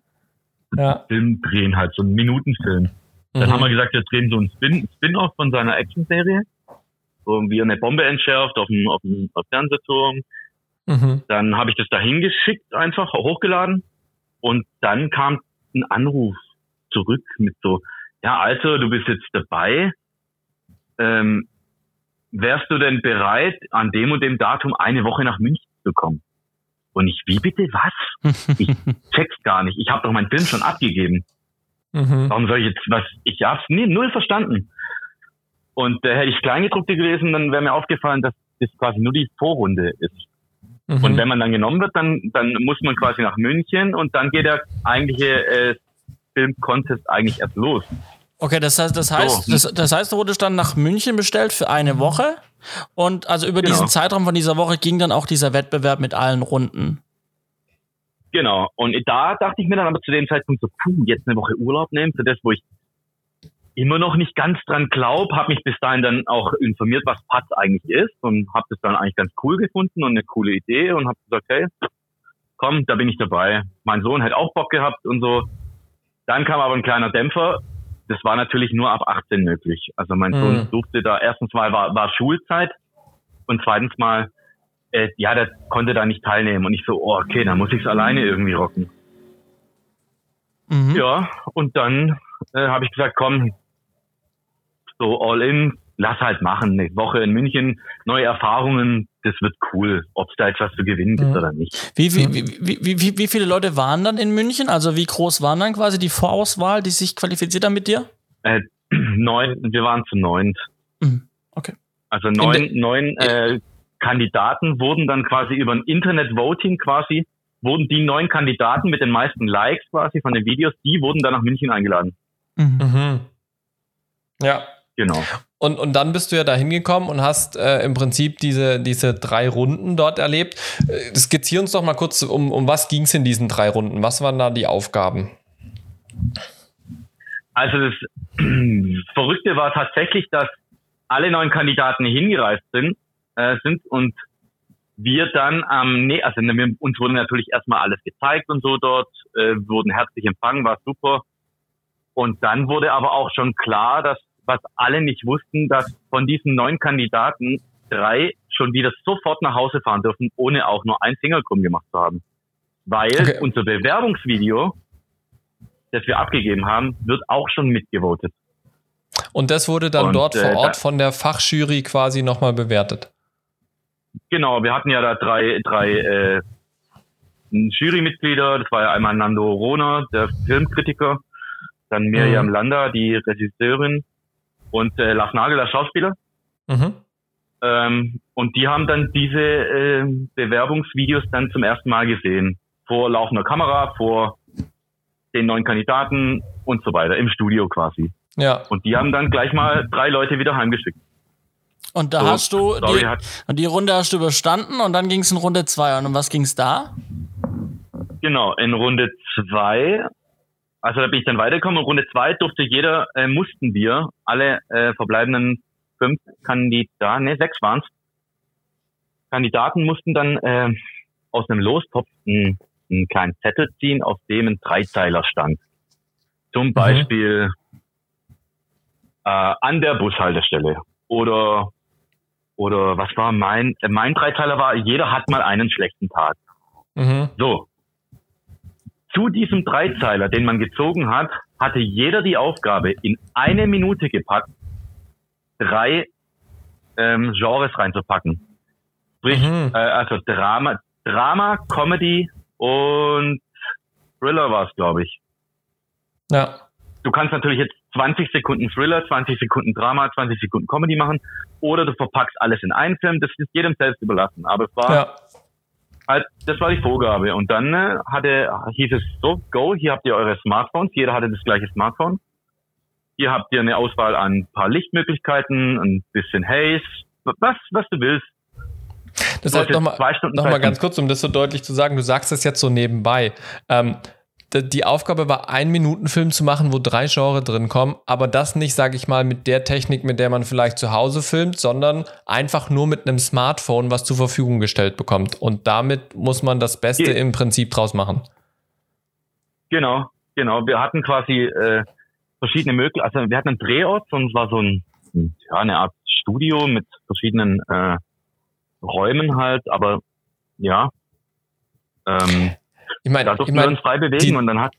Speaker 4: ja. Film drehen, halt so einen Minutenfilm. Dann mhm. haben wir gesagt, wir drehen so einen Spin, Spin-off von seiner Action-Serie, wo wir eine Bombe entschärft auf dem, auf dem auf Fernsehturm. Mhm. Dann habe ich das da hingeschickt, einfach hochgeladen. Und dann kam ein Anruf zurück mit so, ja, Alter, du bist jetzt dabei. Ähm, wärst du denn bereit, an dem und dem Datum eine Woche nach München zu kommen? Und ich, wie bitte, was? [laughs] Ich check's gar nicht. Ich habe doch meinen Film schon abgegeben. Mhm. Warum soll ich jetzt was? Ich hab's nie, null verstanden. Und äh, hätte ich Kleingedruckte gelesen, dann wäre mir aufgefallen, dass das quasi nur die Vorrunde ist. Mhm. Und wenn man dann genommen wird, dann, dann muss man quasi nach München und dann geht der eigentliche äh, Film-Contest eigentlich erst los.
Speaker 2: Okay, das heißt, das heißt, so. das, das heißt, du wurdest dann nach München bestellt für eine Woche und also über genau. diesen Zeitraum von dieser Woche ging dann auch dieser Wettbewerb mit allen Runden.
Speaker 4: Genau. Und da dachte ich mir dann aber zu dem Zeitpunkt so, puh, jetzt eine Woche Urlaub nehmen für das, wo ich immer noch nicht ganz dran glaube, habe mich bis dahin dann auch informiert, was Patz eigentlich ist und habe das dann eigentlich ganz cool gefunden und eine coole Idee und habe gesagt, hey, komm, da bin ich dabei. Mein Sohn hat auch Bock gehabt und so. Dann kam aber ein kleiner Dämpfer das war natürlich nur ab 18 möglich. Also mein mhm. Sohn durfte da, erstens mal war, war Schulzeit und zweitens mal, äh, ja, der konnte da nicht teilnehmen. Und ich so, oh, okay, dann muss ich es alleine irgendwie rocken. Mhm. Ja, und dann äh, habe ich gesagt, komm, so all in, lass halt machen. Eine Woche in München, neue Erfahrungen, das wird cool, ob es da etwas zu gewinnen gibt mhm. oder nicht.
Speaker 2: Wie, wie, wie, wie, wie, wie viele Leute waren dann in München? Also wie groß waren dann quasi die Vorauswahl, die sich qualifiziert haben mit dir?
Speaker 4: Äh, [clears throat] neun, wir waren zu neunt. Mhm.
Speaker 2: Okay.
Speaker 4: Also neun, neun äh, Kandidaten wurden dann quasi über ein Internet-Voting quasi, wurden die neun Kandidaten mit den meisten Likes quasi von den Videos, die wurden dann nach München eingeladen.
Speaker 1: Mhm. mhm. Ja.
Speaker 4: Genau.
Speaker 1: Und, und dann bist du ja da hingekommen und hast äh, im Prinzip diese, diese drei Runden dort erlebt. Äh, skizzier uns doch mal kurz, um, um was ging es in diesen drei Runden? Was waren da die Aufgaben?
Speaker 4: Also das [clears throat] Verrückte war tatsächlich, dass alle neuen Kandidaten hingereist sind, äh, sind und wir dann am, ähm, nee, also wir, uns wurde natürlich erstmal alles gezeigt und so dort, äh, wurden herzlich empfangen, war super. Und dann wurde aber auch schon klar, dass was alle nicht wussten, dass von diesen neun Kandidaten drei schon wieder sofort nach Hause fahren dürfen, ohne auch nur ein Single-Krumm gemacht zu haben. Weil okay. unser Bewerbungsvideo, das wir abgegeben haben, wird auch schon mitgevotet.
Speaker 1: Und das wurde dann Und, dort vor äh, Ort von der Fachjury quasi nochmal bewertet.
Speaker 4: Genau, wir hatten ja da drei, drei äh, Jurymitglieder. Das war ja einmal Nando Rohner, der Filmkritiker, dann Miriam mhm. Lander, die Regisseurin und äh, Lars Nagel, der Schauspieler. Mhm. Ähm, und die haben dann diese äh, Bewerbungsvideos dann zum ersten Mal gesehen. Vor laufender Kamera, vor den neuen Kandidaten und so weiter, im Studio quasi.
Speaker 1: Ja.
Speaker 4: Und die haben dann gleich mal drei Leute wieder heimgeschickt.
Speaker 2: Und da so, hast du die, und die Runde hast du überstanden und dann ging es in Runde zwei. Und um was ging es da?
Speaker 4: Genau, in Runde zwei also da bin ich dann weitergekommen. In Runde zwei durfte jeder, äh, mussten wir, alle äh, verbleibenden fünf Kandidaten, ne, sechs waren's, Kandidaten mussten dann äh, aus einem Lostopf einen, einen kleinen Zettel ziehen, auf dem ein Dreizeiler stand. Zum mhm. Beispiel äh, an der Bushaltestelle oder oder was war mein, äh, mein Dreiteiler war, jeder hat mal einen schlechten Tag. Mhm. So. Zu diesem Dreizeiler, den man gezogen hat, hatte jeder die Aufgabe, in eine Minute gepackt, drei ähm, Genres reinzupacken. Sprich, mhm. äh, also Drama, Drama, Comedy und Thriller war es, glaube ich. Ja. Du kannst natürlich jetzt 20 Sekunden Thriller, 20 Sekunden Drama, 20 Sekunden Comedy machen oder du verpackst alles in einen Film. Das ist jedem selbst überlassen. Aber es war ja. Das war die Vorgabe. Und dann äh, hatte, hieß es so, go, hier habt ihr eure Smartphones, jeder hatte das gleiche Smartphone. Hier habt ihr eine Auswahl an ein paar Lichtmöglichkeiten, ein bisschen Haze, was, was du willst.
Speaker 1: Das heißt, nochmal noch mal ganz kurz, um das so deutlich zu sagen, du sagst es jetzt so nebenbei. Ähm, die Aufgabe war, einen Minutenfilm zu machen, wo drei Genres drin kommen, aber das nicht, sage ich mal, mit der Technik, mit der man vielleicht zu Hause filmt, sondern einfach nur mit einem Smartphone, was zur Verfügung gestellt bekommt. Und damit muss man das Beste ja. im Prinzip draus machen.
Speaker 4: Genau, genau. Wir hatten quasi äh, verschiedene Möglichkeiten. Also wir hatten einen Drehort und es war so ein, ja, eine Art Studio mit verschiedenen äh, Räumen halt, aber ja. Ähm,
Speaker 1: ich meine, da durften ich mein, wir uns frei bewegen die, und dann hat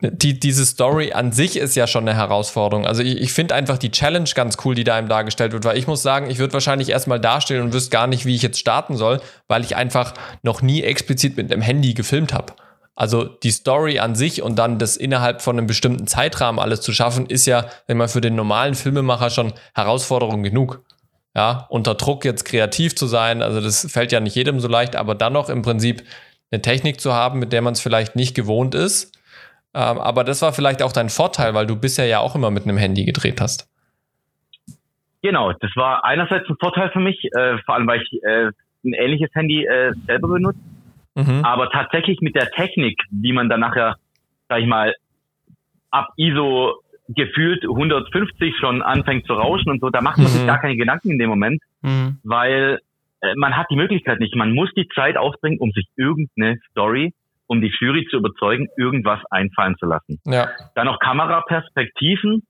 Speaker 1: die, diese Story an sich ist ja schon eine Herausforderung. Also ich, ich finde einfach die Challenge ganz cool, die da einem dargestellt wird, weil ich muss sagen, ich würde wahrscheinlich erstmal dastehen und wüsste gar nicht, wie ich jetzt starten soll, weil ich einfach noch nie explizit mit einem Handy gefilmt habe. Also die Story an sich und dann das innerhalb von einem bestimmten Zeitrahmen alles zu schaffen, ist ja, wenn man für den normalen Filmemacher schon Herausforderung genug. Ja, unter Druck jetzt kreativ zu sein, also das fällt ja nicht jedem so leicht, aber dann noch im Prinzip eine Technik zu haben, mit der man es vielleicht nicht gewohnt ist. Ähm, aber das war vielleicht auch dein Vorteil, weil du bisher ja auch immer mit einem Handy gedreht hast.
Speaker 4: Genau, das war einerseits ein Vorteil für mich, äh, vor allem weil ich äh, ein ähnliches Handy äh, selber benutze. Mhm. Aber tatsächlich mit der Technik, wie man dann nachher, sag ich mal, ab ISO gefühlt 150 schon anfängt zu rauschen und so, da macht man mhm. sich gar keine Gedanken in dem Moment, mhm. weil man hat die Möglichkeit nicht. Man muss die Zeit aufbringen, um sich irgendeine Story, um die Jury zu überzeugen, irgendwas einfallen zu lassen. Ja. Dann noch Kameraperspektiven,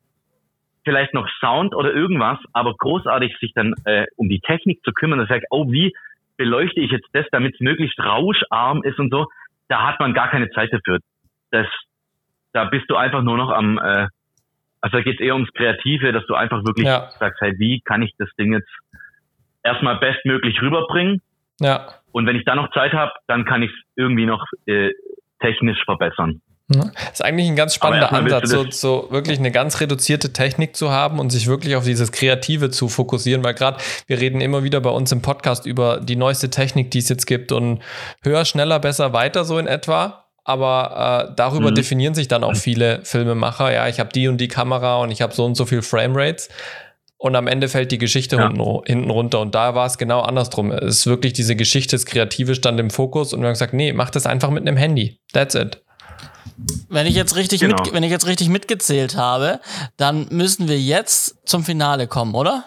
Speaker 4: vielleicht noch Sound oder irgendwas, aber großartig sich dann äh, um die Technik zu kümmern, das heißt, oh, wie beleuchte ich jetzt das, damit es möglichst rauscharm ist und so, da hat man gar keine Zeit dafür. Das, da bist du einfach nur noch am, äh, also da geht es eher ums Kreative, dass du einfach wirklich ja. sagst, hey, wie kann ich das Ding jetzt erstmal bestmöglich rüberbringen. Ja. Und wenn ich da noch Zeit habe, dann kann ich es irgendwie noch äh, technisch verbessern.
Speaker 1: Das ist eigentlich ein ganz spannender Ansatz, so, so, wirklich eine ganz reduzierte Technik zu haben und sich wirklich auf dieses Kreative zu fokussieren, weil gerade wir reden immer wieder bei uns im Podcast über die neueste Technik, die es jetzt gibt und höher, schneller, besser, weiter so in etwa. Aber äh, darüber mhm. definieren sich dann auch viele Filmemacher. Ja, ich habe die und die Kamera und ich habe so und so viel Framerates und am Ende fällt die Geschichte ja. hinten, hinten, runter. Und da war es genau andersrum. Es ist wirklich diese Geschichte, das Kreative stand im Fokus und wir haben gesagt, nee, mach das einfach mit einem Handy. That's it.
Speaker 2: Wenn ich jetzt richtig, genau. mit, wenn ich jetzt richtig mitgezählt habe, dann müssen wir jetzt zum Finale kommen, oder?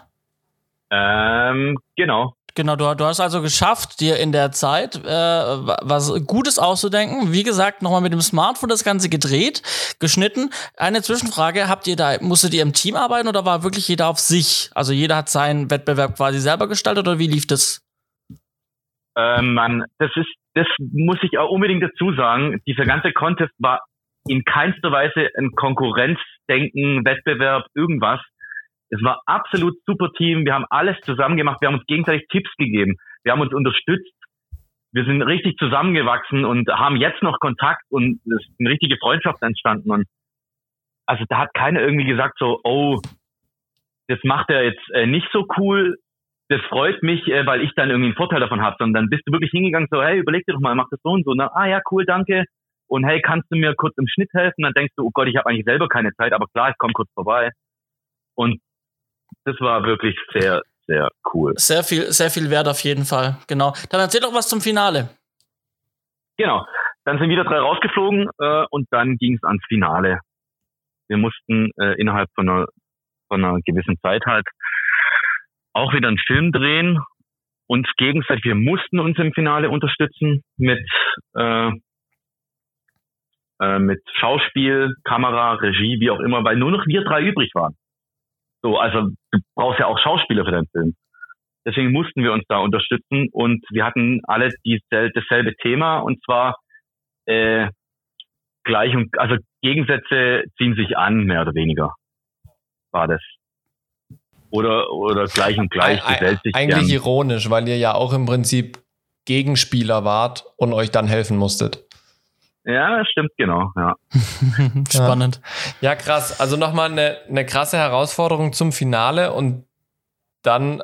Speaker 4: Ähm, genau.
Speaker 2: Genau, du, du, hast also geschafft, dir in der Zeit äh, was Gutes auszudenken. Wie gesagt, nochmal mit dem Smartphone das Ganze gedreht, geschnitten. Eine Zwischenfrage, habt ihr da, musstet ihr im Team arbeiten oder war wirklich jeder auf sich? Also jeder hat seinen Wettbewerb quasi selber gestaltet oder wie lief das?
Speaker 4: Ähm, Mann, das ist, das muss ich auch unbedingt dazu sagen. Dieser ganze Contest war in keinster Weise ein Konkurrenzdenken, Wettbewerb, irgendwas es war absolut super Team. Wir haben alles zusammen gemacht. Wir haben uns gegenseitig Tipps gegeben. Wir haben uns unterstützt. Wir sind richtig zusammengewachsen und haben jetzt noch Kontakt und es ist eine richtige Freundschaft entstanden. Und also da hat keiner irgendwie gesagt so, oh, das macht er jetzt äh, nicht so cool. Das freut mich, äh, weil ich dann irgendwie einen Vorteil davon habe. Sondern dann bist du wirklich hingegangen so, hey, überleg dir doch mal, mach das so und so. Und ah ja, cool, danke. Und hey, kannst du mir kurz im Schnitt helfen? Dann denkst du, oh Gott, ich habe eigentlich selber keine Zeit, aber klar, ich komme kurz vorbei. Und das war wirklich sehr, sehr cool.
Speaker 2: Sehr viel, sehr viel wert auf jeden Fall. Genau. Dann erzähl doch was zum Finale.
Speaker 4: Genau. Dann sind wieder drei rausgeflogen äh, und dann ging es ans Finale. Wir mussten äh, innerhalb von einer, von einer gewissen Zeit halt auch wieder einen Film drehen. Uns gegenseitig, wir mussten uns im Finale unterstützen mit, äh, äh, mit Schauspiel, Kamera, Regie, wie auch immer, weil nur noch wir drei übrig waren. So, also du brauchst ja auch Schauspieler für deinen Film. Deswegen mussten wir uns da unterstützen und wir hatten alle diesel, dasselbe Thema und zwar äh, gleich und also Gegensätze ziehen sich an, mehr oder weniger. War das. Oder, oder gleich und gleich
Speaker 1: gesellt sich Eigentlich gern. ironisch, weil ihr ja auch im Prinzip Gegenspieler wart und euch dann helfen musstet.
Speaker 4: Ja, stimmt, genau, [laughs] ja.
Speaker 1: Spannend. Ja, krass. Also nochmal eine, eine krasse Herausforderung zum Finale und dann, äh,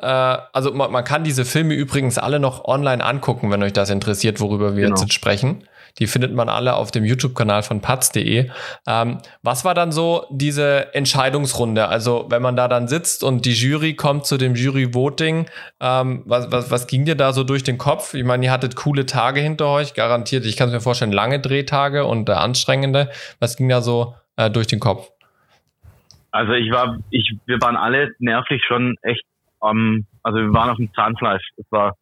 Speaker 1: also man, man, kann diese Filme übrigens alle noch online angucken, wenn euch das interessiert, worüber wir genau. jetzt sprechen. Die findet man alle auf dem YouTube-Kanal von patz.de. Ähm, was war dann so diese Entscheidungsrunde? Also, wenn man da dann sitzt und die Jury kommt zu dem Jury-Voting, ähm, was, was, was ging dir da so durch den Kopf? Ich meine, ihr hattet coole Tage hinter euch, garantiert. Ich kann es mir vorstellen, lange Drehtage und äh, anstrengende. Was ging da so äh, durch den Kopf?
Speaker 4: Also ich war, ich, wir waren alle nervlich schon echt ähm, also wir waren auf dem Zahnfleisch. Es war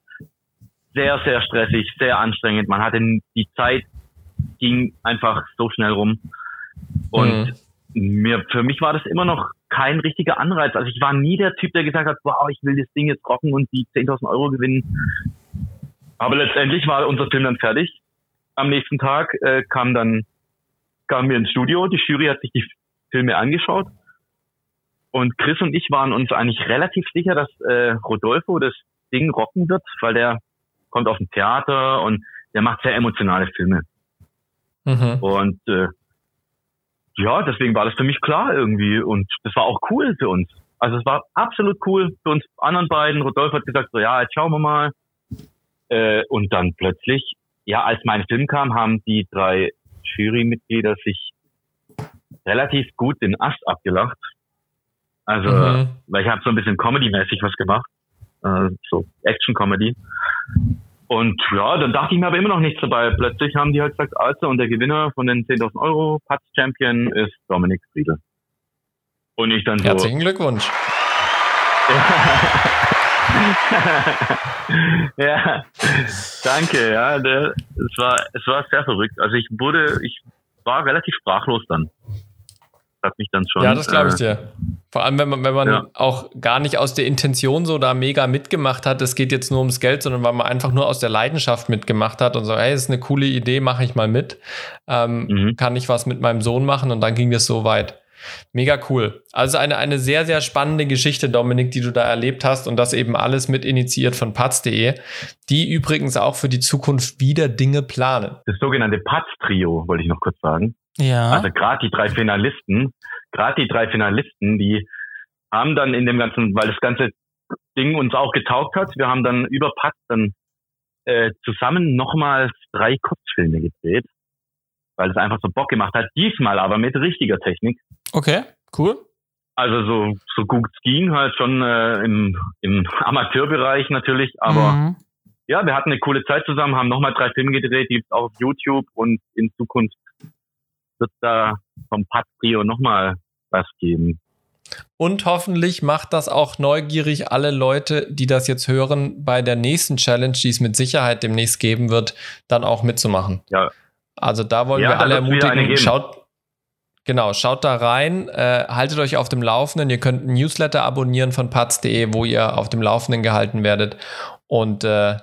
Speaker 4: sehr, sehr stressig, sehr anstrengend. Man hatte die Zeit ging einfach so schnell rum. Und mhm. mir, für mich war das immer noch kein richtiger Anreiz. Also ich war nie der Typ, der gesagt hat, wow, ich will das Ding jetzt rocken und die 10.000 Euro gewinnen. Aber letztendlich war unser Film dann fertig. Am nächsten Tag äh, kam dann kamen wir ins Studio. Die Jury hat sich die Filme angeschaut und Chris und ich waren uns eigentlich relativ sicher, dass äh, Rodolfo das Ding rocken wird, weil der kommt aus dem Theater und der macht sehr emotionale Filme. Mhm. Und äh, ja, deswegen war das für mich klar irgendwie und das war auch cool für uns. Also es war absolut cool für uns anderen beiden. Rodolfo hat gesagt, so ja, jetzt schauen wir mal. Äh, und dann plötzlich, ja, als mein Film kam, haben die drei Jurymitglieder sich relativ gut den Ast abgelacht also, mhm. weil ich habe so ein bisschen Comedy-mäßig was gemacht. Äh, so Action-Comedy. Und ja, dann dachte ich mir aber immer noch nichts dabei. Plötzlich haben die halt gesagt, also, und der Gewinner von den 10.000 Euro Patz Champion ist Dominik Friedel. Und ich dann so.
Speaker 1: Herzlichen Glückwunsch. [laughs]
Speaker 4: ja, danke, ja, der, es war, es war sehr verrückt. Also ich wurde, ich war relativ sprachlos dann hat mich dann schon.
Speaker 1: Ja, das glaube ich äh, dir. Vor allem, wenn man, wenn man ja. auch gar nicht aus der Intention so da mega mitgemacht hat, es geht jetzt nur ums Geld, sondern weil man einfach nur aus der Leidenschaft mitgemacht hat und so, hey, das ist eine coole Idee, mache ich mal mit. Ähm, mhm. Kann ich was mit meinem Sohn machen und dann ging das so weit. Mega cool. Also eine, eine sehr, sehr spannende Geschichte, Dominik, die du da erlebt hast und das eben alles mit initiiert von Patz.de, die übrigens auch für die Zukunft wieder Dinge planen.
Speaker 4: Das sogenannte Patz-Trio, wollte ich noch kurz sagen.
Speaker 2: Ja.
Speaker 4: Also gerade die drei Finalisten, gerade die drei Finalisten, die haben dann in dem ganzen, weil das ganze Ding uns auch getaugt hat, wir haben dann über Patt dann äh, zusammen nochmals drei Kurzfilme gedreht, weil es einfach so Bock gemacht hat. Diesmal aber mit richtiger Technik.
Speaker 2: Okay, cool.
Speaker 4: Also so, so gut es ging, halt schon äh, im, im Amateurbereich natürlich, aber mhm. ja, wir hatten eine coole Zeit zusammen, haben nochmal drei Filme gedreht, die gibt's auch auf YouTube und in Zukunft wird da vom Patrio nochmal was geben.
Speaker 1: Und hoffentlich macht das auch neugierig alle Leute, die das jetzt hören, bei der nächsten Challenge, die es mit Sicherheit demnächst geben wird, dann auch mitzumachen.
Speaker 4: Ja.
Speaker 1: Also da wollen ja, wir alle ermutigen. Schaut, genau, schaut da rein, äh, haltet euch auf dem Laufenden. Ihr könnt ein Newsletter abonnieren von paz.de, wo ihr auf dem Laufenden gehalten werdet. Und äh,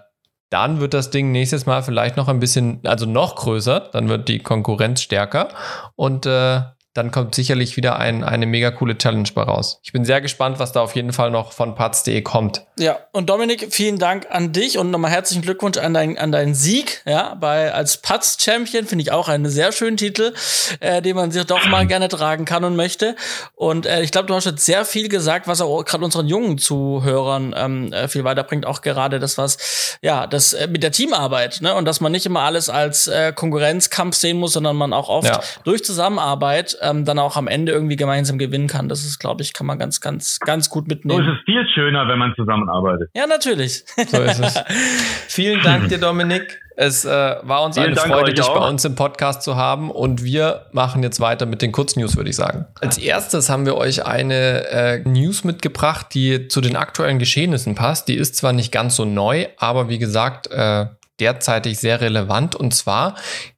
Speaker 1: dann wird das Ding nächstes Mal vielleicht noch ein bisschen, also noch größer, dann wird die Konkurrenz stärker und äh, dann kommt sicherlich wieder ein, eine mega coole Challenge bei raus. Ich bin sehr gespannt, was da auf jeden Fall noch von Paz.de kommt.
Speaker 2: Ja, und Dominik, vielen Dank an dich und nochmal herzlichen Glückwunsch an, dein, an deinen Sieg, ja, bei, als Paz-Champion, finde ich auch einen sehr schönen Titel, äh, den man sich doch mal gerne tragen kann und möchte. Und äh, ich glaube, du hast jetzt sehr viel gesagt, was auch gerade unseren jungen Zuhörern ähm, äh, viel weiterbringt, auch gerade das, was, ja, das äh, mit der Teamarbeit, ne, und dass man nicht immer alles als äh, Konkurrenzkampf sehen muss, sondern man auch oft ja. durch Zusammenarbeit ähm, dann auch am Ende irgendwie gemeinsam gewinnen kann. Das ist, glaube ich, kann man ganz, ganz, ganz gut mitnehmen.
Speaker 4: So ist es viel schöner, wenn man zusammenarbeitet.
Speaker 2: Ja, natürlich.
Speaker 1: So ist es. [laughs] Vielen Dank dir, Dominik. Es äh, war uns Vielen eine Dank Freude, dich auch. bei uns im Podcast zu haben und wir machen jetzt weiter mit den Kurznews, würde ich sagen. Als erstes haben wir euch eine äh, News mitgebracht, die zu den aktuellen Geschehnissen passt. Die ist zwar nicht ganz so neu, aber wie gesagt, äh, derzeitig sehr relevant. Und zwar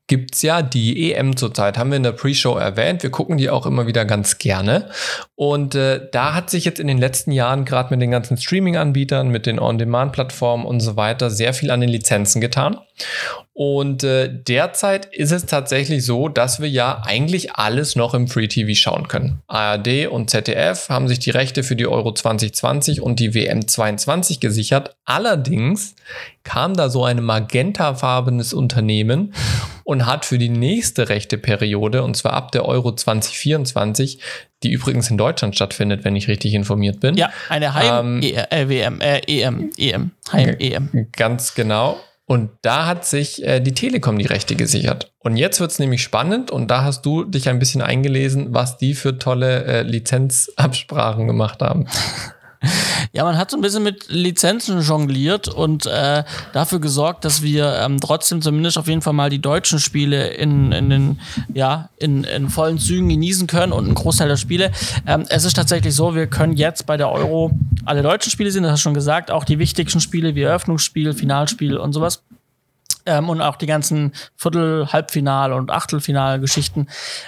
Speaker 1: gibt es ja die EM zurzeit, haben wir in der Pre-Show erwähnt. Wir gucken die auch immer wieder ganz gerne. Und äh, da hat sich jetzt in den letzten Jahren gerade mit den ganzen Streaming-Anbietern, mit den On-Demand-Plattformen und so weiter sehr viel an den Lizenzen getan. Und äh, derzeit ist es tatsächlich so, dass wir ja eigentlich alles noch im Free TV schauen können. ARD und ZDF haben sich die Rechte für die Euro 2020 und die WM 22 gesichert. Allerdings kam da so ein magentafarbenes Unternehmen und hat für die nächste rechte Periode, und zwar ab der Euro 2024, die übrigens in Deutschland stattfindet, wenn ich richtig informiert bin.
Speaker 2: Ja, eine Heim-WM, ähm, äh, EM, EM, Heim-EM.
Speaker 1: Ganz genau. Und da hat sich äh, die Telekom die Rechte gesichert. Und jetzt wird es nämlich spannend und da hast du dich ein bisschen eingelesen, was die für tolle äh, Lizenzabsprachen gemacht haben. [laughs]
Speaker 2: Ja, man hat so ein bisschen mit Lizenzen jongliert und äh, dafür gesorgt, dass wir ähm, trotzdem zumindest auf jeden Fall mal die deutschen Spiele in, in den, ja, in, in vollen Zügen genießen können und einen Großteil der Spiele. Ähm, es ist tatsächlich so, wir können jetzt bei der Euro alle deutschen Spiele sehen, das hast du schon gesagt, auch die wichtigsten Spiele wie Eröffnungsspiel, Finalspiel und sowas. Ähm, und auch die ganzen Viertel-, Halbfinal- und Achtelfinal-Geschichten.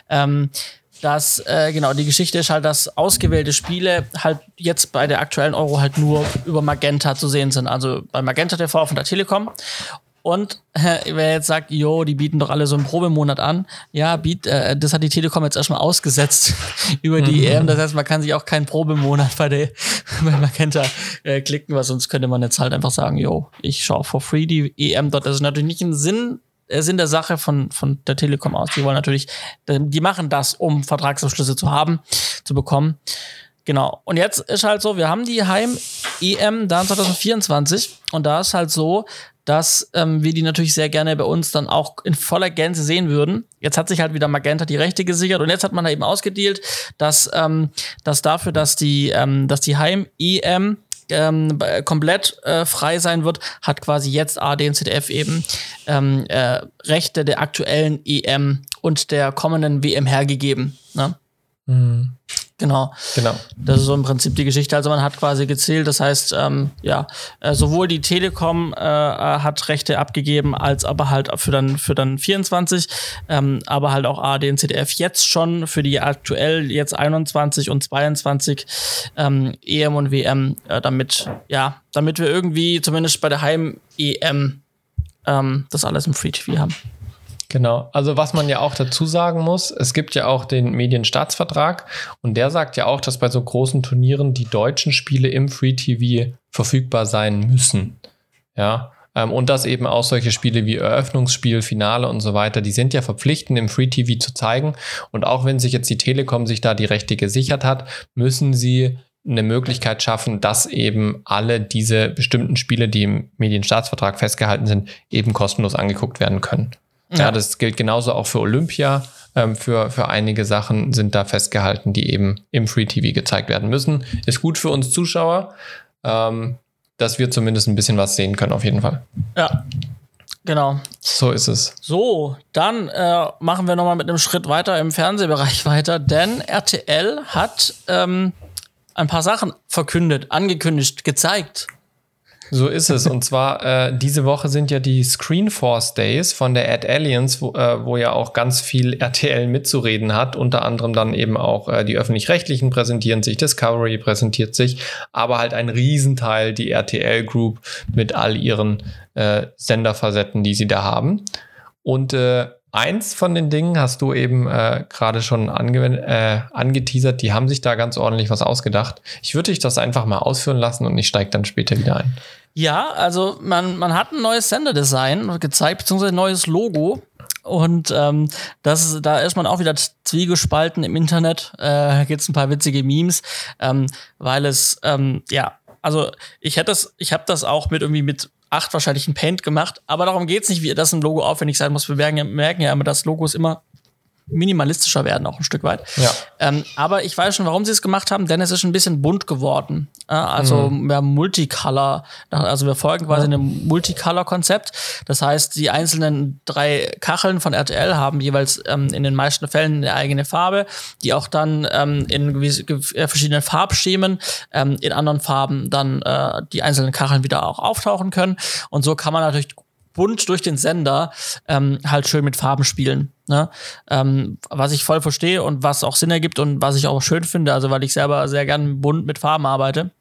Speaker 2: Ähm, dass, äh, genau, die Geschichte ist halt, dass ausgewählte Spiele halt jetzt bei der aktuellen Euro halt nur über Magenta zu sehen sind. Also bei Magenta TV von der Telekom. Und äh, wer jetzt sagt, jo, die bieten doch alle so einen Probemonat an, ja, biet, äh, das hat die Telekom jetzt erstmal ausgesetzt [laughs] über die mhm. EM. Das heißt, man kann sich auch keinen Probemonat bei der [laughs] bei Magenta äh, klicken, weil sonst könnte man jetzt halt einfach sagen, jo, ich schaue for free die EM dort. Das ist natürlich nicht im Sinn Sinn der Sache von, von der Telekom aus. Die wollen natürlich, die machen das, um Vertragsabschlüsse zu haben, zu bekommen. Genau. Und jetzt ist halt so, wir haben die Heim-EM dann 2024 und da ist halt so, dass ähm, wir die natürlich sehr gerne bei uns dann auch in voller Gänze sehen würden. Jetzt hat sich halt wieder Magenta die Rechte gesichert und jetzt hat man da eben ausgedealt, dass, ähm, dass dafür, dass die, ähm, dass die Heim-EM ähm, komplett äh, frei sein wird, hat quasi jetzt AD und ZDF eben ähm, äh, Rechte der aktuellen EM und der kommenden WM hergegeben. Ne? Mhm. Genau. Genau. Das ist so im Prinzip die Geschichte. Also man hat quasi gezählt, das heißt, ähm, ja, äh, sowohl die Telekom äh, äh hat Rechte abgegeben, als aber halt für dann für dann 24, ähm, aber halt auch ARD und ZDF jetzt schon für die aktuell jetzt 21 und 22 ähm, EM und WM, äh, damit, ja, damit wir irgendwie zumindest bei der Heim-EM ähm, das alles im Free TV haben.
Speaker 1: Genau. Also was man ja auch dazu sagen muss, es gibt ja auch den Medienstaatsvertrag und der sagt ja auch, dass bei so großen Turnieren die deutschen Spiele im Free TV verfügbar sein müssen. Ja. Ähm, und dass eben auch solche Spiele wie Eröffnungsspiel, Finale und so weiter, die sind ja verpflichtend im Free TV zu zeigen. Und auch wenn sich jetzt die Telekom sich da die Rechte gesichert hat, müssen sie eine Möglichkeit schaffen, dass eben alle diese bestimmten Spiele, die im Medienstaatsvertrag festgehalten sind, eben kostenlos angeguckt werden können. Ja. ja, das gilt genauso auch für Olympia. Ähm, für, für einige Sachen sind da festgehalten, die eben im Free TV gezeigt werden müssen. Ist gut für uns Zuschauer, ähm, dass wir zumindest ein bisschen was sehen können, auf jeden Fall.
Speaker 2: Ja. Genau.
Speaker 1: So ist es.
Speaker 2: So, dann äh, machen wir nochmal mit einem Schritt weiter im Fernsehbereich [laughs] weiter, denn RTL hat ähm, ein paar Sachen verkündet, angekündigt, gezeigt.
Speaker 1: So ist es. Und zwar, äh, diese Woche sind ja die Screenforce Days von der Ad Aliens, wo, äh, wo ja auch ganz viel RTL mitzureden hat. Unter anderem dann eben auch äh, die Öffentlich-Rechtlichen präsentieren sich, Discovery präsentiert sich, aber halt ein Riesenteil die RTL Group mit all ihren äh, Senderfacetten, die sie da haben. Und äh, eins von den Dingen hast du eben äh, gerade schon äh, angeteasert, die haben sich da ganz ordentlich was ausgedacht. Ich würde dich das einfach mal ausführen lassen und ich steige dann später wieder ein.
Speaker 2: Ja, also man, man hat ein neues Senderdesign gezeigt, beziehungsweise ein neues Logo. Und ähm, das, da ist man auch wieder zwiegespalten im Internet. Äh, Gibt es ein paar witzige Memes, ähm, weil es, ähm, ja, also ich hätte das, ich habe das auch mit irgendwie mit acht wahrscheinlich ein Paint gemacht, aber darum geht's nicht, wie das ein Logo aufwendig sein muss. Wir merken, merken ja immer, dass Logos immer minimalistischer werden, auch ein Stück weit. Ja. Ähm, aber ich weiß schon, warum sie es gemacht haben, denn es ist ein bisschen bunt geworden. Äh, also mhm. mehr Multicolor. Also wir folgen quasi ja. einem Multicolor-Konzept. Das heißt, die einzelnen drei Kacheln von RTL haben jeweils ähm, in den meisten Fällen eine eigene Farbe, die auch dann ähm, in gewisse, äh, verschiedenen Farbschemen ähm, in anderen Farben dann äh, die einzelnen Kacheln wieder auch auftauchen können. Und so kann man natürlich bunt durch den Sender ähm, halt schön mit Farben spielen. Ne? Ähm, was ich voll verstehe und was auch Sinn ergibt und was ich auch schön finde, also weil ich selber sehr gern bunt mit Farben arbeite.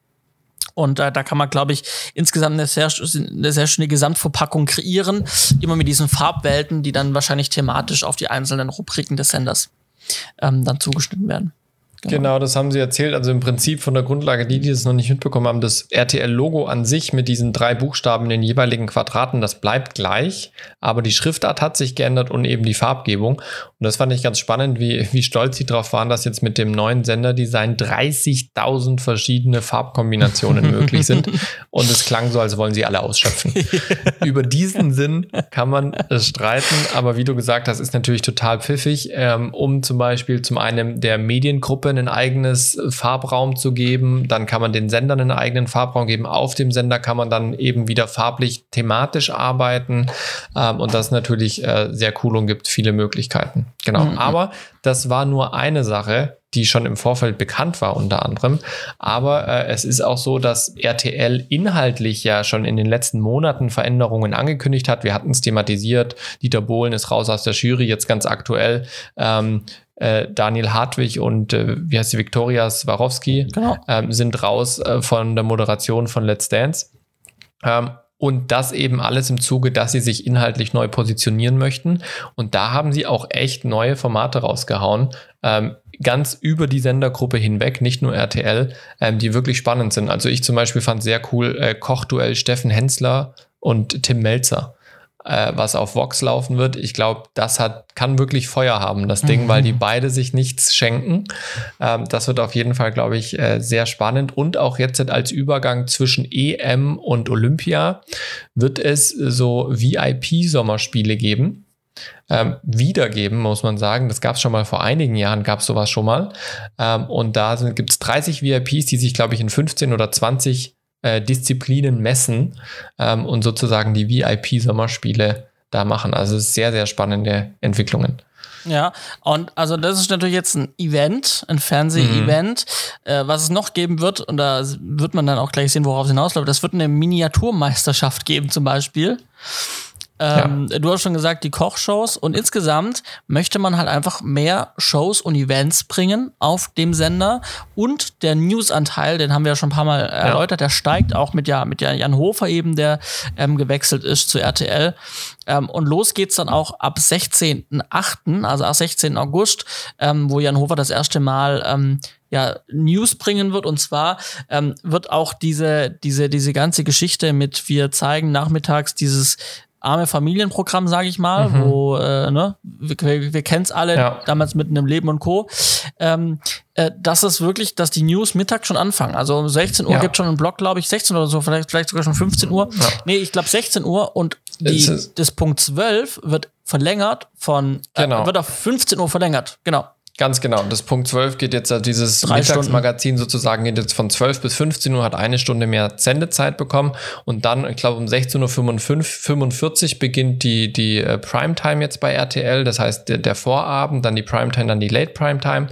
Speaker 2: Und äh, da kann man, glaube ich, insgesamt eine sehr, eine sehr schöne Gesamtverpackung kreieren, immer mit diesen Farbwelten, die dann wahrscheinlich thematisch auf die einzelnen Rubriken des Senders ähm, dann zugeschnitten werden.
Speaker 1: Genau. genau. das haben sie erzählt. Also im Prinzip von der Grundlage, die, die es noch nicht mitbekommen haben, das RTL-Logo an sich mit diesen drei Buchstaben in den jeweiligen Quadraten, das bleibt gleich, aber die Schriftart hat sich geändert und eben die Farbgebung. Und das fand ich ganz spannend, wie, wie stolz sie darauf waren, dass jetzt mit dem neuen Senderdesign 30.000 verschiedene Farbkombinationen [laughs] möglich sind. Und es klang so, als wollen sie alle ausschöpfen. [laughs] Über diesen Sinn kann man streiten, aber wie du gesagt hast, ist natürlich total pfiffig, ähm, um zum Beispiel zum einen der Mediengruppe ein eigenes Farbraum zu geben. Dann kann man den Sendern einen eigenen Farbraum geben. Auf dem Sender kann man dann eben wieder farblich thematisch arbeiten. Ähm, und das ist natürlich äh, sehr cool und gibt viele Möglichkeiten. Genau. Mhm. Aber das war nur eine Sache, die schon im Vorfeld bekannt war, unter anderem. Aber äh, es ist auch so, dass RTL inhaltlich ja schon in den letzten Monaten Veränderungen angekündigt hat. Wir hatten es thematisiert. Dieter Bohlen ist raus aus der Jury, jetzt ganz aktuell. Ähm, äh, Daniel Hartwig und äh, wie heißt sie, Viktoria Swarovski genau. ähm, sind raus äh, von der Moderation von Let's Dance. Ähm, und das eben alles im Zuge, dass sie sich inhaltlich neu positionieren möchten. Und da haben sie auch echt neue Formate rausgehauen, ähm, ganz über die Sendergruppe hinweg, nicht nur RTL, ähm, die wirklich spannend sind. Also ich zum Beispiel fand sehr cool äh, Kochduell Steffen Hensler und Tim Melzer äh, was auf Vox laufen wird. Ich glaube, das hat, kann wirklich Feuer haben, das Ding, mhm. weil die beide sich nichts schenken. Ähm, das wird auf jeden Fall, glaube ich, äh, sehr spannend. Und auch jetzt als Übergang zwischen EM und Olympia wird es so VIP-Sommerspiele geben. Ähm, wiedergeben, muss man sagen. Das gab es schon mal vor einigen Jahren, gab es sowas schon mal. Ähm, und da gibt es 30 VIPs, die sich, glaube ich, in 15 oder 20 äh, Disziplinen messen ähm, und sozusagen die VIP-Sommerspiele da machen. Also sehr, sehr spannende Entwicklungen.
Speaker 2: Ja, und also das ist natürlich jetzt ein Event, ein Fernseh-Event, mhm. äh, was es noch geben wird, und da wird man dann auch gleich sehen, worauf es hinausläuft. Das wird eine Miniaturmeisterschaft geben, zum Beispiel. Ähm, ja. Du hast schon gesagt, die Kochshows und insgesamt möchte man halt einfach mehr Shows und Events bringen auf dem Sender und der Newsanteil, den haben wir ja schon ein paar Mal erläutert, ja. der steigt auch mit, ja, mit Jan Hofer eben, der ähm, gewechselt ist zu RTL. Ähm, und los geht's dann auch ab 16.8., also ab 16. August, ähm, wo Jan Hofer das erste Mal ähm, ja, News bringen wird. Und zwar ähm, wird auch diese, diese, diese ganze Geschichte mit, wir zeigen nachmittags dieses arme Familienprogramm, sage ich mal, mhm. wo, äh, ne, wir, wir, wir kennen es alle, ja. damals mit einem Leben und Co. Ähm, äh, dass es wirklich, dass die News Mittag schon anfangen. Also um 16 Uhr ja. gibt schon einen Blog, glaube ich, 16 oder so, vielleicht, vielleicht sogar schon 15 Uhr. Ja. Nee, ich glaube 16 Uhr und die, das Punkt 12 wird verlängert von, äh, genau. äh, wird auf 15 Uhr verlängert, genau.
Speaker 1: Ganz genau. Das Punkt 12 geht jetzt, dieses Drei Mittagsmagazin Stunden. sozusagen, geht jetzt von 12 bis 15 Uhr, hat eine Stunde mehr Sendezeit bekommen. Und dann, ich glaube, um 16.45 Uhr beginnt die, die äh, Primetime jetzt bei RTL. Das heißt, der, der Vorabend, dann die Primetime, dann die Late Primetime.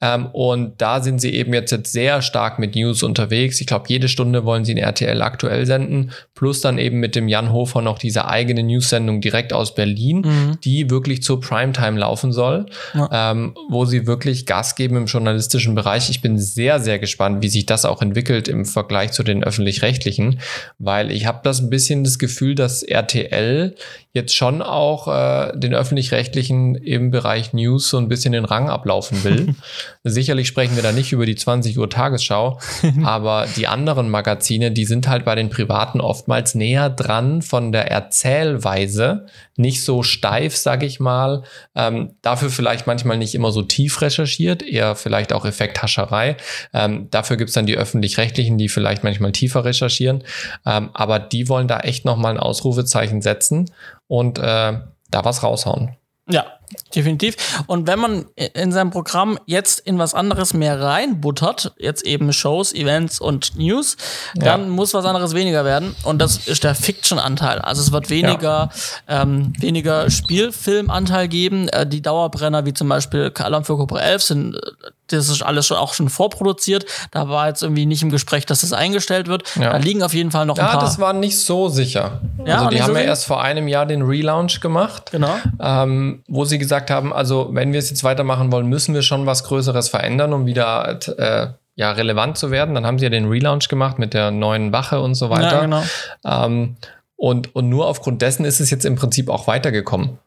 Speaker 1: Ähm, und da sind sie eben jetzt, jetzt sehr stark mit News unterwegs. Ich glaube, jede Stunde wollen sie in RTL aktuell senden. Plus dann eben mit dem Jan Hofer noch diese eigene News-Sendung direkt aus Berlin, mhm. die wirklich zur Primetime laufen soll. Ja. Ähm, wo sie wirklich Gas geben im journalistischen Bereich. Ich bin sehr, sehr gespannt, wie sich das auch entwickelt im Vergleich zu den öffentlich-rechtlichen, weil ich habe das ein bisschen das Gefühl, dass RTL jetzt schon auch äh, den öffentlich-rechtlichen im Bereich News so ein bisschen den Rang ablaufen will. [laughs] Sicherlich sprechen wir da nicht über die 20 Uhr Tagesschau, [laughs] aber die anderen Magazine, die sind halt bei den Privaten oftmals näher dran von der Erzählweise, nicht so steif, sag ich mal. Ähm, dafür vielleicht manchmal nicht immer so tief recherchiert, eher vielleicht auch Effekthascherei. Ähm, dafür gibt's dann die öffentlich-rechtlichen, die vielleicht manchmal tiefer recherchieren. Ähm, aber die wollen da echt nochmal ein Ausrufezeichen setzen und äh, da was raushauen.
Speaker 2: Ja, definitiv. Und wenn man in seinem Programm jetzt in was anderes mehr reinbuttert, jetzt eben Shows, Events und News, dann ja. muss was anderes weniger werden. Und das ist der Fiction-Anteil. Also es wird weniger, ja. ähm, weniger Spielfilmanteil geben. Äh, die Dauerbrenner, wie zum Beispiel Alarm für Cobra 11, sind das ist alles schon, auch schon vorproduziert. Da war jetzt irgendwie nicht im Gespräch, dass das eingestellt wird. Ja. Da liegen auf jeden Fall noch
Speaker 1: ein
Speaker 2: ja, paar.
Speaker 1: Ja, das war nicht so sicher. Ja, also die haben so ja erst vor einem Jahr den Relaunch gemacht.
Speaker 2: Genau.
Speaker 1: Ähm, wo sie gesagt haben, also wenn wir es jetzt weitermachen wollen, müssen wir schon was Größeres verändern, um wieder äh, ja, relevant zu werden. Dann haben sie ja den Relaunch gemacht mit der neuen Wache und so weiter. Ja, genau. Ähm, und, und nur aufgrund dessen ist es jetzt im Prinzip auch weitergekommen.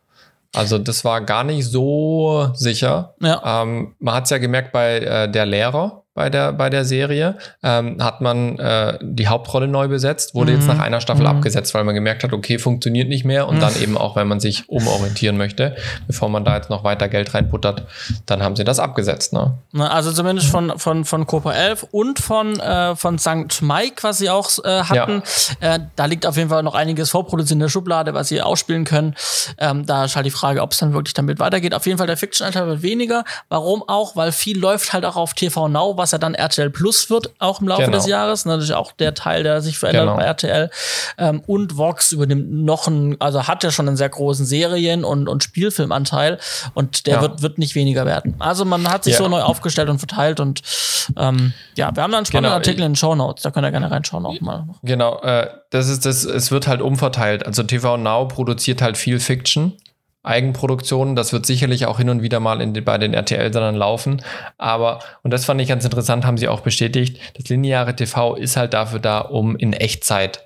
Speaker 1: Also das war gar nicht so sicher. Ja. Ähm, man hat es ja gemerkt bei äh, der Lehrer, bei der, bei der Serie, ähm, hat man äh, die Hauptrolle neu besetzt, wurde mhm. jetzt nach einer Staffel mhm. abgesetzt, weil man gemerkt hat, okay, funktioniert nicht mehr und mhm. dann eben auch, wenn man sich umorientieren möchte, bevor man da jetzt noch weiter Geld reinbuttert, dann haben sie das abgesetzt. Ne?
Speaker 2: Also zumindest von, von, von Copa 11 und von, äh, von St. Mike, was sie auch äh, hatten. Ja. Äh, da liegt auf jeden Fall noch einiges vorproduziert in der Schublade, was sie ausspielen können. Ähm, da ist halt die Frage, ob es dann wirklich damit weitergeht. Auf jeden Fall der Fiction-Anteil wird weniger. Warum auch? Weil viel läuft halt auch auf TV Now, was was ja dann RTL Plus wird, auch im Laufe genau. des Jahres. Ne, das ist auch der Teil, der sich verändert genau. bei RTL. Ähm, und Vox übernimmt noch einen, also hat ja schon einen sehr großen Serien- und, und Spielfilmanteil und der ja. wird, wird nicht weniger werden. Also man hat sich ja. so neu aufgestellt und verteilt und ähm, ja, wir haben da einen spannenden genau. Artikel in den Show Notes, da könnt ihr gerne reinschauen auch mal.
Speaker 1: Genau, äh, das ist das, es wird halt umverteilt. Also TV Now produziert halt viel Fiction Eigenproduktionen. Das wird sicherlich auch hin und wieder mal in, bei den RTL-Sendern laufen. Aber, und das fand ich ganz interessant, haben sie auch bestätigt, das lineare TV ist halt dafür da, um in Echtzeit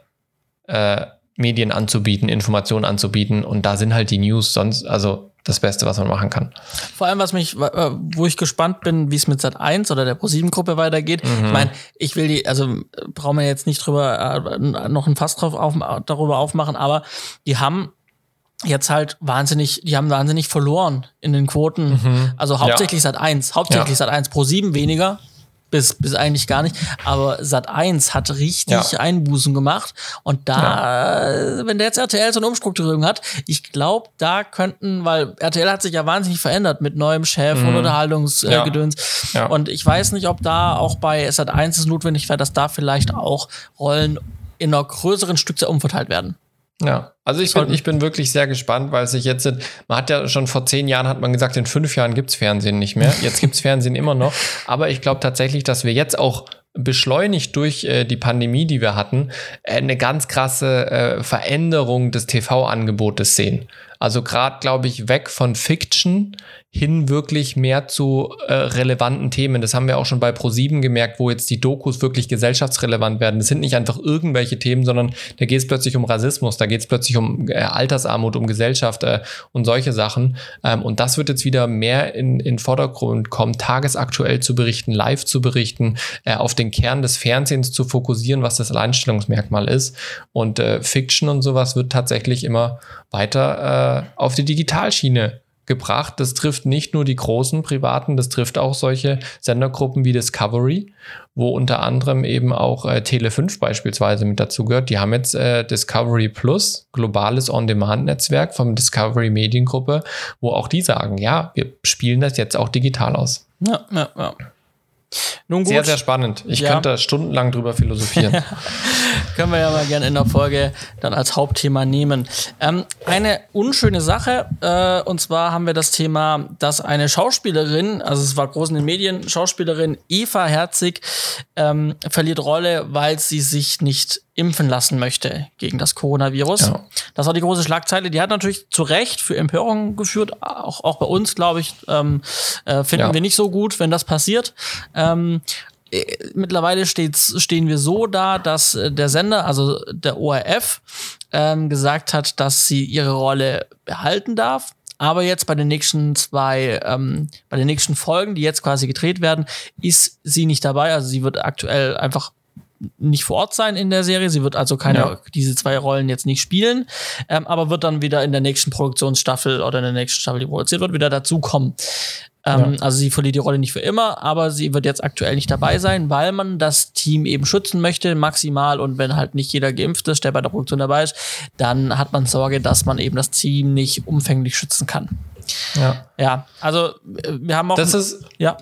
Speaker 1: äh, Medien anzubieten, Informationen anzubieten. Und da sind halt die News sonst, also das Beste, was man machen kann.
Speaker 2: Vor allem, was mich, wo ich gespannt bin, wie es mit Sat 1 oder der Pro7-Gruppe weitergeht. Mhm. Ich meine, ich will die, also brauchen wir jetzt nicht drüber äh, noch ein Fass drauf auf, darüber aufmachen, aber die haben jetzt halt wahnsinnig, die haben wahnsinnig verloren in den Quoten. Mhm. Also hauptsächlich ja. Sat 1, hauptsächlich ja. Sat 1 pro 7 weniger. Bis, bis eigentlich gar nicht. Aber Sat 1 hat richtig ja. Einbußen gemacht. Und da, wenn der jetzt RTL so eine Umstrukturierung hat, ich glaube, da könnten, weil RTL hat sich ja wahnsinnig verändert mit neuem Chef mhm. und Unterhaltungsgedöns. Ja. Und ich weiß nicht, ob da auch bei Sat 1 es notwendig wäre, dass da vielleicht auch Rollen in einer größeren Stückzahl umverteilt werden.
Speaker 1: Ja, also ich bin, ich bin wirklich sehr gespannt, weil sich jetzt, man hat ja schon vor zehn Jahren, hat man gesagt, in fünf Jahren gibt's Fernsehen nicht mehr. Jetzt gibt's [laughs] Fernsehen immer noch. Aber ich glaube tatsächlich, dass wir jetzt auch beschleunigt durch äh, die Pandemie, die wir hatten, äh, eine ganz krasse äh, Veränderung des TV-Angebotes sehen. Also gerade, glaube ich, weg von Fiction hin wirklich mehr zu äh, relevanten Themen. Das haben wir auch schon bei Pro7 gemerkt, wo jetzt die Dokus wirklich gesellschaftsrelevant werden. Das sind nicht einfach irgendwelche Themen, sondern da geht es plötzlich um Rassismus, da geht es plötzlich um äh, Altersarmut, um Gesellschaft äh, und solche Sachen. Ähm, und das wird jetzt wieder mehr in, in Vordergrund kommen, tagesaktuell zu berichten, live zu berichten, äh, auf den Kern des Fernsehens zu fokussieren, was das Alleinstellungsmerkmal ist. Und äh, Fiction und sowas wird tatsächlich immer weiter äh, auf die Digitalschiene gebracht. Das trifft nicht nur die großen privaten, das trifft auch solche Sendergruppen wie Discovery, wo unter anderem eben auch äh, Tele5 beispielsweise mit dazu gehört. Die haben jetzt äh, Discovery Plus, globales On-Demand-Netzwerk vom Discovery Mediengruppe, wo auch die sagen, ja, wir spielen das jetzt auch digital aus.
Speaker 2: Ja, ja, ja.
Speaker 1: Nun gut. Sehr, sehr spannend. Ich ja. könnte stundenlang drüber philosophieren. [laughs]
Speaker 2: Können wir ja mal gerne in der Folge dann als Hauptthema nehmen. Ähm, eine unschöne Sache, äh, und zwar haben wir das Thema, dass eine Schauspielerin, also es war groß in den Medien, Schauspielerin Eva Herzig ähm, verliert Rolle, weil sie sich nicht impfen lassen möchte gegen das Coronavirus. Ja. Das war die große Schlagzeile. Die hat natürlich zu Recht für Empörung geführt. Auch, auch bei uns, glaube ich, ähm, äh, finden ja. wir nicht so gut, wenn das passiert. Ähm, äh, mittlerweile steht's, stehen wir so da, dass äh, der Sender, also der ORF, ähm, gesagt hat, dass sie ihre Rolle behalten darf. Aber jetzt bei den nächsten zwei, ähm, bei den nächsten Folgen, die jetzt quasi gedreht werden, ist sie nicht dabei. Also sie wird aktuell einfach nicht vor Ort sein in der Serie. Sie wird also keine, ja. diese zwei Rollen jetzt nicht spielen, ähm, aber wird dann wieder in der nächsten Produktionsstaffel oder in der nächsten Staffel, die produziert wird, wieder dazukommen. Ähm, ja. Also sie verliert die Rolle nicht für immer, aber sie wird jetzt aktuell nicht dabei sein, weil man das Team eben schützen möchte, maximal. Und wenn halt nicht jeder geimpft ist, der bei der Produktion dabei ist, dann hat man Sorge, dass man eben das Team nicht umfänglich schützen kann. Ja. Ja, also äh, wir haben auch.
Speaker 1: Das ist, ja.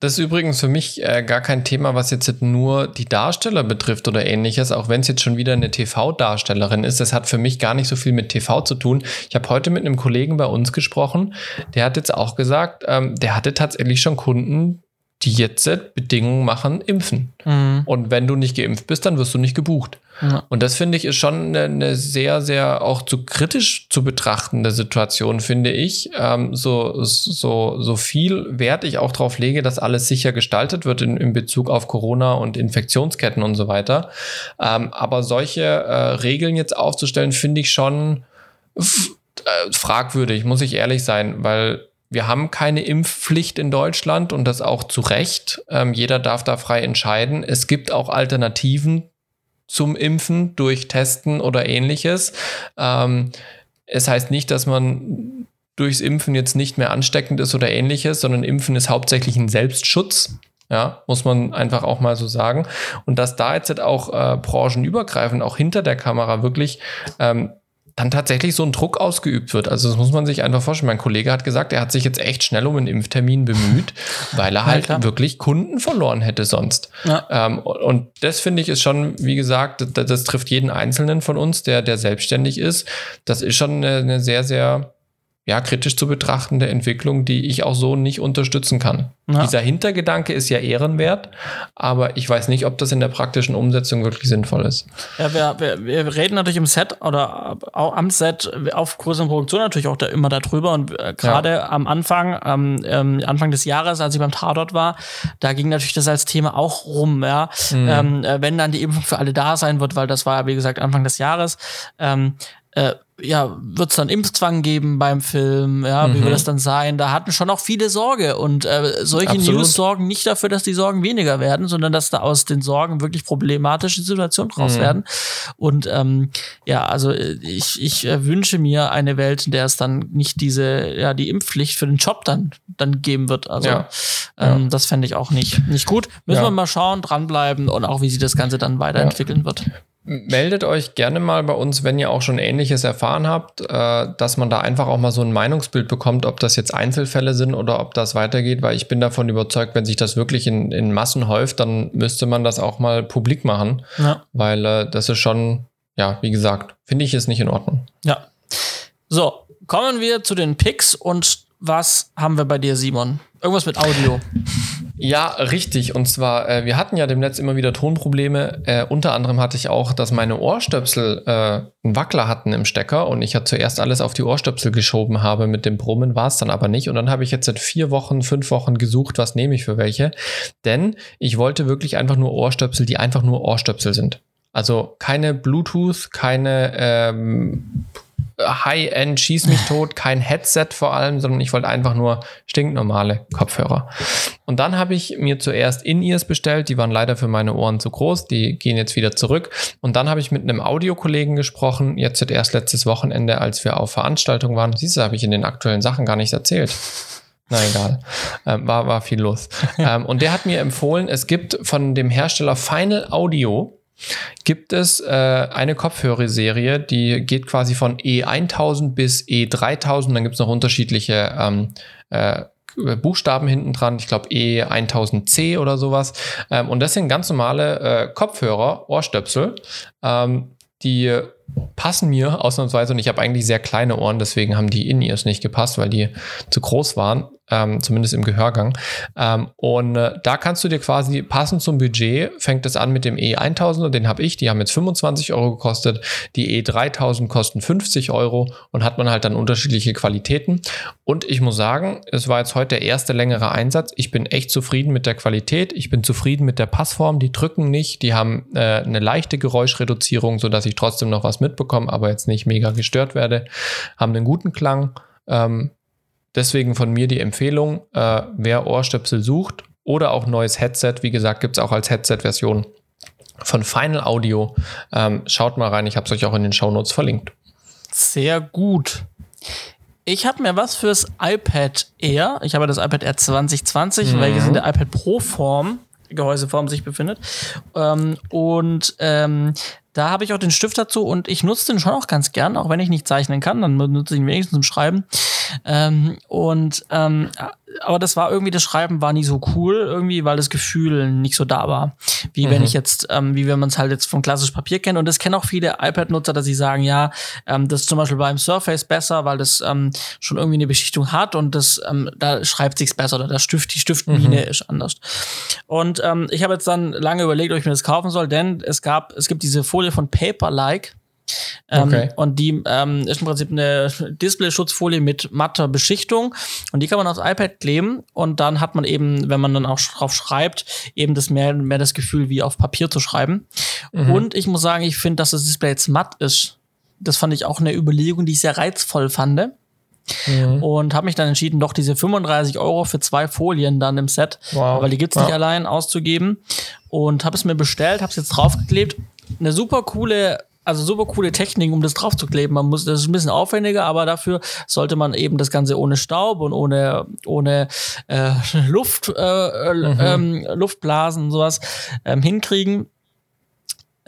Speaker 1: Das ist übrigens für mich äh, gar kein Thema, was jetzt nur die Darsteller betrifft oder ähnliches, auch wenn es jetzt schon wieder eine TV-Darstellerin ist. Das hat für mich gar nicht so viel mit TV zu tun. Ich habe heute mit einem Kollegen bei uns gesprochen, der hat jetzt auch gesagt, ähm, der hatte tatsächlich schon Kunden, die jetzt Bedingungen machen, impfen. Mhm. Und wenn du nicht geimpft bist, dann wirst du nicht gebucht. Und das finde ich ist schon eine, eine, sehr, sehr auch zu kritisch zu betrachtende Situation, finde ich. Ähm, so, so, so viel Wert ich auch darauf lege, dass alles sicher gestaltet wird in, in Bezug auf Corona und Infektionsketten und so weiter. Ähm, aber solche äh, Regeln jetzt aufzustellen, finde ich schon äh, fragwürdig, muss ich ehrlich sein, weil wir haben keine Impfpflicht in Deutschland und das auch zu Recht. Ähm, jeder darf da frei entscheiden. Es gibt auch Alternativen zum Impfen durch Testen oder ähnliches. Ähm, es heißt nicht, dass man durchs Impfen jetzt nicht mehr ansteckend ist oder ähnliches, sondern Impfen ist hauptsächlich ein Selbstschutz. Ja, muss man einfach auch mal so sagen. Und dass da jetzt auch äh, branchenübergreifend, auch hinter der Kamera wirklich ähm, dann tatsächlich so ein Druck ausgeübt wird. Also das muss man sich einfach vorstellen. Mein Kollege hat gesagt, er hat sich jetzt echt schnell um einen Impftermin bemüht, [laughs] weil er halt ja, wirklich Kunden verloren hätte sonst. Ja. Ähm, und das finde ich ist schon, wie gesagt, das, das, trifft jeden Einzelnen von uns, der, der selbstständig ist. Das ist schon eine, eine sehr, sehr ja, kritisch zu betrachtende Entwicklung, die ich auch so nicht unterstützen kann. Ja. Dieser Hintergedanke ist ja ehrenwert, aber ich weiß nicht, ob das in der praktischen Umsetzung wirklich sinnvoll ist.
Speaker 2: Ja, wir, wir, wir reden natürlich im Set oder am Set auf größeren Produktionen natürlich auch da immer darüber und äh, gerade ja. am Anfang, ähm, ähm, Anfang des Jahres, als ich beim Tatort war, da ging natürlich das als Thema auch rum, ja. Mhm. Ähm, äh, wenn dann die Impfung für alle da sein wird, weil das war ja, wie gesagt, Anfang des Jahres, ähm, äh, ja, wird es dann Impfzwang geben beim Film? Ja, mhm. wie wird das dann sein? Da hatten schon auch viele Sorge und äh, solche Absolut. News sorgen nicht dafür, dass die Sorgen weniger werden, sondern dass da aus den Sorgen wirklich problematische Situationen draus mhm. werden. Und ähm, ja, also ich, ich äh, wünsche mir eine Welt, in der es dann nicht diese, ja, die Impfpflicht für den Job dann, dann geben wird. Also ja. Ähm, ja. das fände ich auch nicht, nicht gut. Müssen ja. wir mal schauen, dranbleiben und auch, wie sich das Ganze dann weiterentwickeln wird.
Speaker 1: Meldet euch gerne mal bei uns, wenn ihr auch schon Ähnliches erfahren habt, äh, dass man da einfach auch mal so ein Meinungsbild bekommt, ob das jetzt Einzelfälle sind oder ob das weitergeht, weil ich bin davon überzeugt, wenn sich das wirklich in, in Massen häuft, dann müsste man das auch mal publik machen, ja. weil äh, das ist schon, ja, wie gesagt, finde ich es nicht in Ordnung.
Speaker 2: Ja. So, kommen wir zu den Picks und was haben wir bei dir, Simon? Irgendwas mit Audio.
Speaker 1: Ja, richtig. Und zwar, äh, wir hatten ja demnächst immer wieder Tonprobleme. Äh, unter anderem hatte ich auch, dass meine Ohrstöpsel äh, einen Wackler hatten im Stecker und ich ja zuerst alles auf die Ohrstöpsel geschoben habe mit dem Brummen, war es dann aber nicht. Und dann habe ich jetzt seit vier Wochen, fünf Wochen gesucht, was nehme ich für welche. Denn ich wollte wirklich einfach nur Ohrstöpsel, die einfach nur Ohrstöpsel sind. Also keine Bluetooth, keine ähm, High-End schieß mich tot, kein Headset vor allem, sondern ich wollte einfach nur stinknormale Kopfhörer. Und dann habe ich mir zuerst In-Ears bestellt, die waren leider für meine Ohren zu groß, die gehen jetzt wieder zurück. Und dann habe ich mit einem Audiokollegen gesprochen, jetzt erst letztes Wochenende, als wir auf Veranstaltung waren. Siehst du, habe ich in den aktuellen Sachen gar nicht erzählt. Na egal. Ähm, war, war viel los. [laughs] ähm, und der hat mir empfohlen, es gibt von dem Hersteller Final Audio gibt es äh, eine Kopfhörerserie, die geht quasi von E1000 bis E3000. Dann gibt es noch unterschiedliche ähm, äh, Buchstaben hinten dran, ich glaube E1000C oder sowas. Ähm, und das sind ganz normale äh, Kopfhörer, Ohrstöpsel, ähm, die passen mir ausnahmsweise und ich habe eigentlich sehr kleine Ohren, deswegen haben die In-Ears nicht gepasst, weil die zu groß waren ähm, zumindest im Gehörgang. Ähm, und äh, da kannst du dir quasi passend zum Budget, fängt es an mit dem E1000 und den habe ich, die haben jetzt 25 Euro gekostet, die E3000 kosten 50 Euro und hat man halt dann unterschiedliche Qualitäten. Und ich muss sagen, es war jetzt heute der erste längere Einsatz. Ich bin echt zufrieden mit der Qualität, ich bin zufrieden mit der Passform, die drücken nicht, die haben äh, eine leichte Geräuschreduzierung, sodass ich trotzdem noch was mitbekomme, aber jetzt nicht mega gestört werde, haben einen guten Klang. Ähm, Deswegen von mir die Empfehlung, äh, wer Ohrstöpsel sucht oder auch neues Headset, wie gesagt, gibt es auch als Headset-Version von Final Audio. Ähm, schaut mal rein, ich habe es euch auch in den Shownotes verlinkt.
Speaker 2: Sehr gut. Ich habe mir was fürs iPad Air. Ich habe das iPad Air 2020, mhm. welches in der iPad Pro Form Gehäuseform sich befindet. Ähm, und ähm, da habe ich auch den Stift dazu und ich nutze den schon auch ganz gern, auch wenn ich nicht zeichnen kann, dann nutze ich ihn wenigstens zum Schreiben. Ähm, und ähm, aber das war irgendwie, das Schreiben war nie so cool, irgendwie, weil das Gefühl nicht so da war. Wie mhm. wenn ich jetzt, ähm, wie wenn man es halt jetzt vom klassischen Papier kennt. Und das kennen auch viele iPad-Nutzer, dass sie sagen, ja, ähm, das ist zum Beispiel beim Surface besser, weil das ähm, schon irgendwie eine Beschichtung hat und das, ähm, da schreibt sich's besser oder das Stift, die Stiftmine mhm. ist anders. Und ähm, ich habe jetzt dann lange überlegt, ob ich mir das kaufen soll, denn es gab, es gibt diese Folie von Paper-like, ähm, okay. Und die ähm, ist im Prinzip eine Display-Schutzfolie mit matter Beschichtung und die kann man aufs iPad kleben und dann hat man eben, wenn man dann auch drauf schreibt, eben das mehr, mehr das Gefühl, wie auf Papier zu schreiben. Mhm. Und ich muss sagen, ich finde, dass das Display jetzt matt ist. Das fand ich auch eine Überlegung, die ich sehr reizvoll fand. Mhm. Und habe mich dann entschieden, doch diese 35 Euro für zwei Folien dann im Set, wow. weil die gibt's ja. nicht allein auszugeben. Und habe es mir bestellt, habe es jetzt draufgeklebt. Eine super coole also super coole Technik, um das drauf zu kleben. Man muss, das ist ein bisschen aufwendiger, aber dafür sollte man eben das Ganze ohne Staub und ohne, ohne äh, [laughs] Luft, äh, mhm. ähm, Luftblasen und sowas ähm, hinkriegen.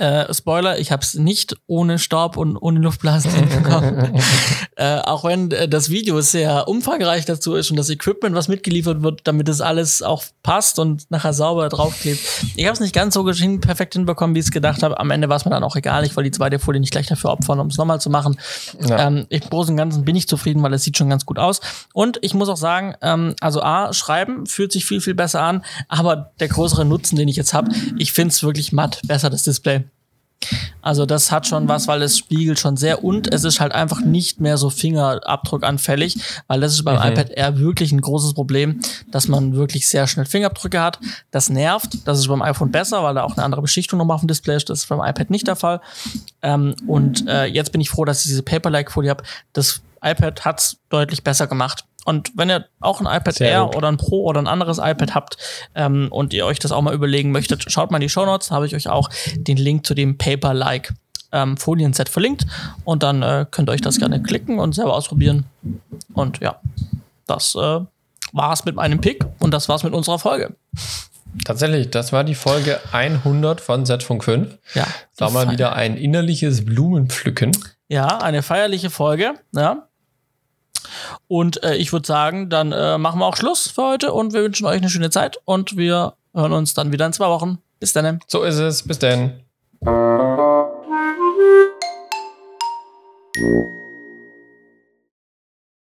Speaker 2: Äh, Spoiler, ich habe es nicht ohne Staub und ohne Luftblasen hinbekommen. [laughs] äh, auch wenn äh, das Video sehr umfangreich dazu ist und das Equipment, was mitgeliefert wird, damit das alles auch passt und nachher sauber draufklebt. Ich habe es nicht ganz so hin, perfekt hinbekommen, wie ich es gedacht habe. Am Ende war es mir dann auch egal. Ich wollte die zweite Folie nicht gleich dafür opfern, um es nochmal zu machen. Ja. Ähm, Im Großen und Ganzen bin ich zufrieden, weil es sieht schon ganz gut aus. Und ich muss auch sagen, ähm, also A, schreiben fühlt sich viel, viel besser an, aber der größere Nutzen, den ich jetzt habe, ich finde es wirklich matt, besser das Display. Also das hat schon was, weil es spiegelt schon sehr und es ist halt einfach nicht mehr so fingerabdruckanfällig, weil das ist beim mhm. iPad Air wirklich ein großes Problem, dass man wirklich sehr schnell Fingerabdrücke hat. Das nervt. Das ist beim iPhone besser, weil da auch eine andere Beschichtung nochmal auf dem Display ist. Das ist beim iPad nicht der Fall. Ähm, und äh, jetzt bin ich froh, dass ich diese Paper-like-Folie habe. Das iPad hat's deutlich besser gemacht. Und wenn ihr auch ein iPad Sehr Air gut. oder ein Pro oder ein anderes iPad habt ähm, und ihr euch das auch mal überlegen möchtet, schaut mal in die Show Notes. Da habe ich euch auch den Link zu dem Paper-like ähm, Folienset verlinkt. Und dann äh, könnt ihr euch das gerne klicken und selber ausprobieren. Und ja, das äh, war's mit meinem Pick und das war's mit unserer Folge.
Speaker 1: Tatsächlich, das war die Folge 100 von Z-Funk 5. Ja. War mal wieder ein innerliches Blumenpflücken.
Speaker 2: Ja, eine feierliche Folge. Ja. Und äh, ich würde sagen, dann äh, machen wir auch Schluss für heute und wir wünschen euch eine schöne Zeit und wir hören uns dann wieder in zwei Wochen. Bis dann.
Speaker 1: So ist es. Bis dann.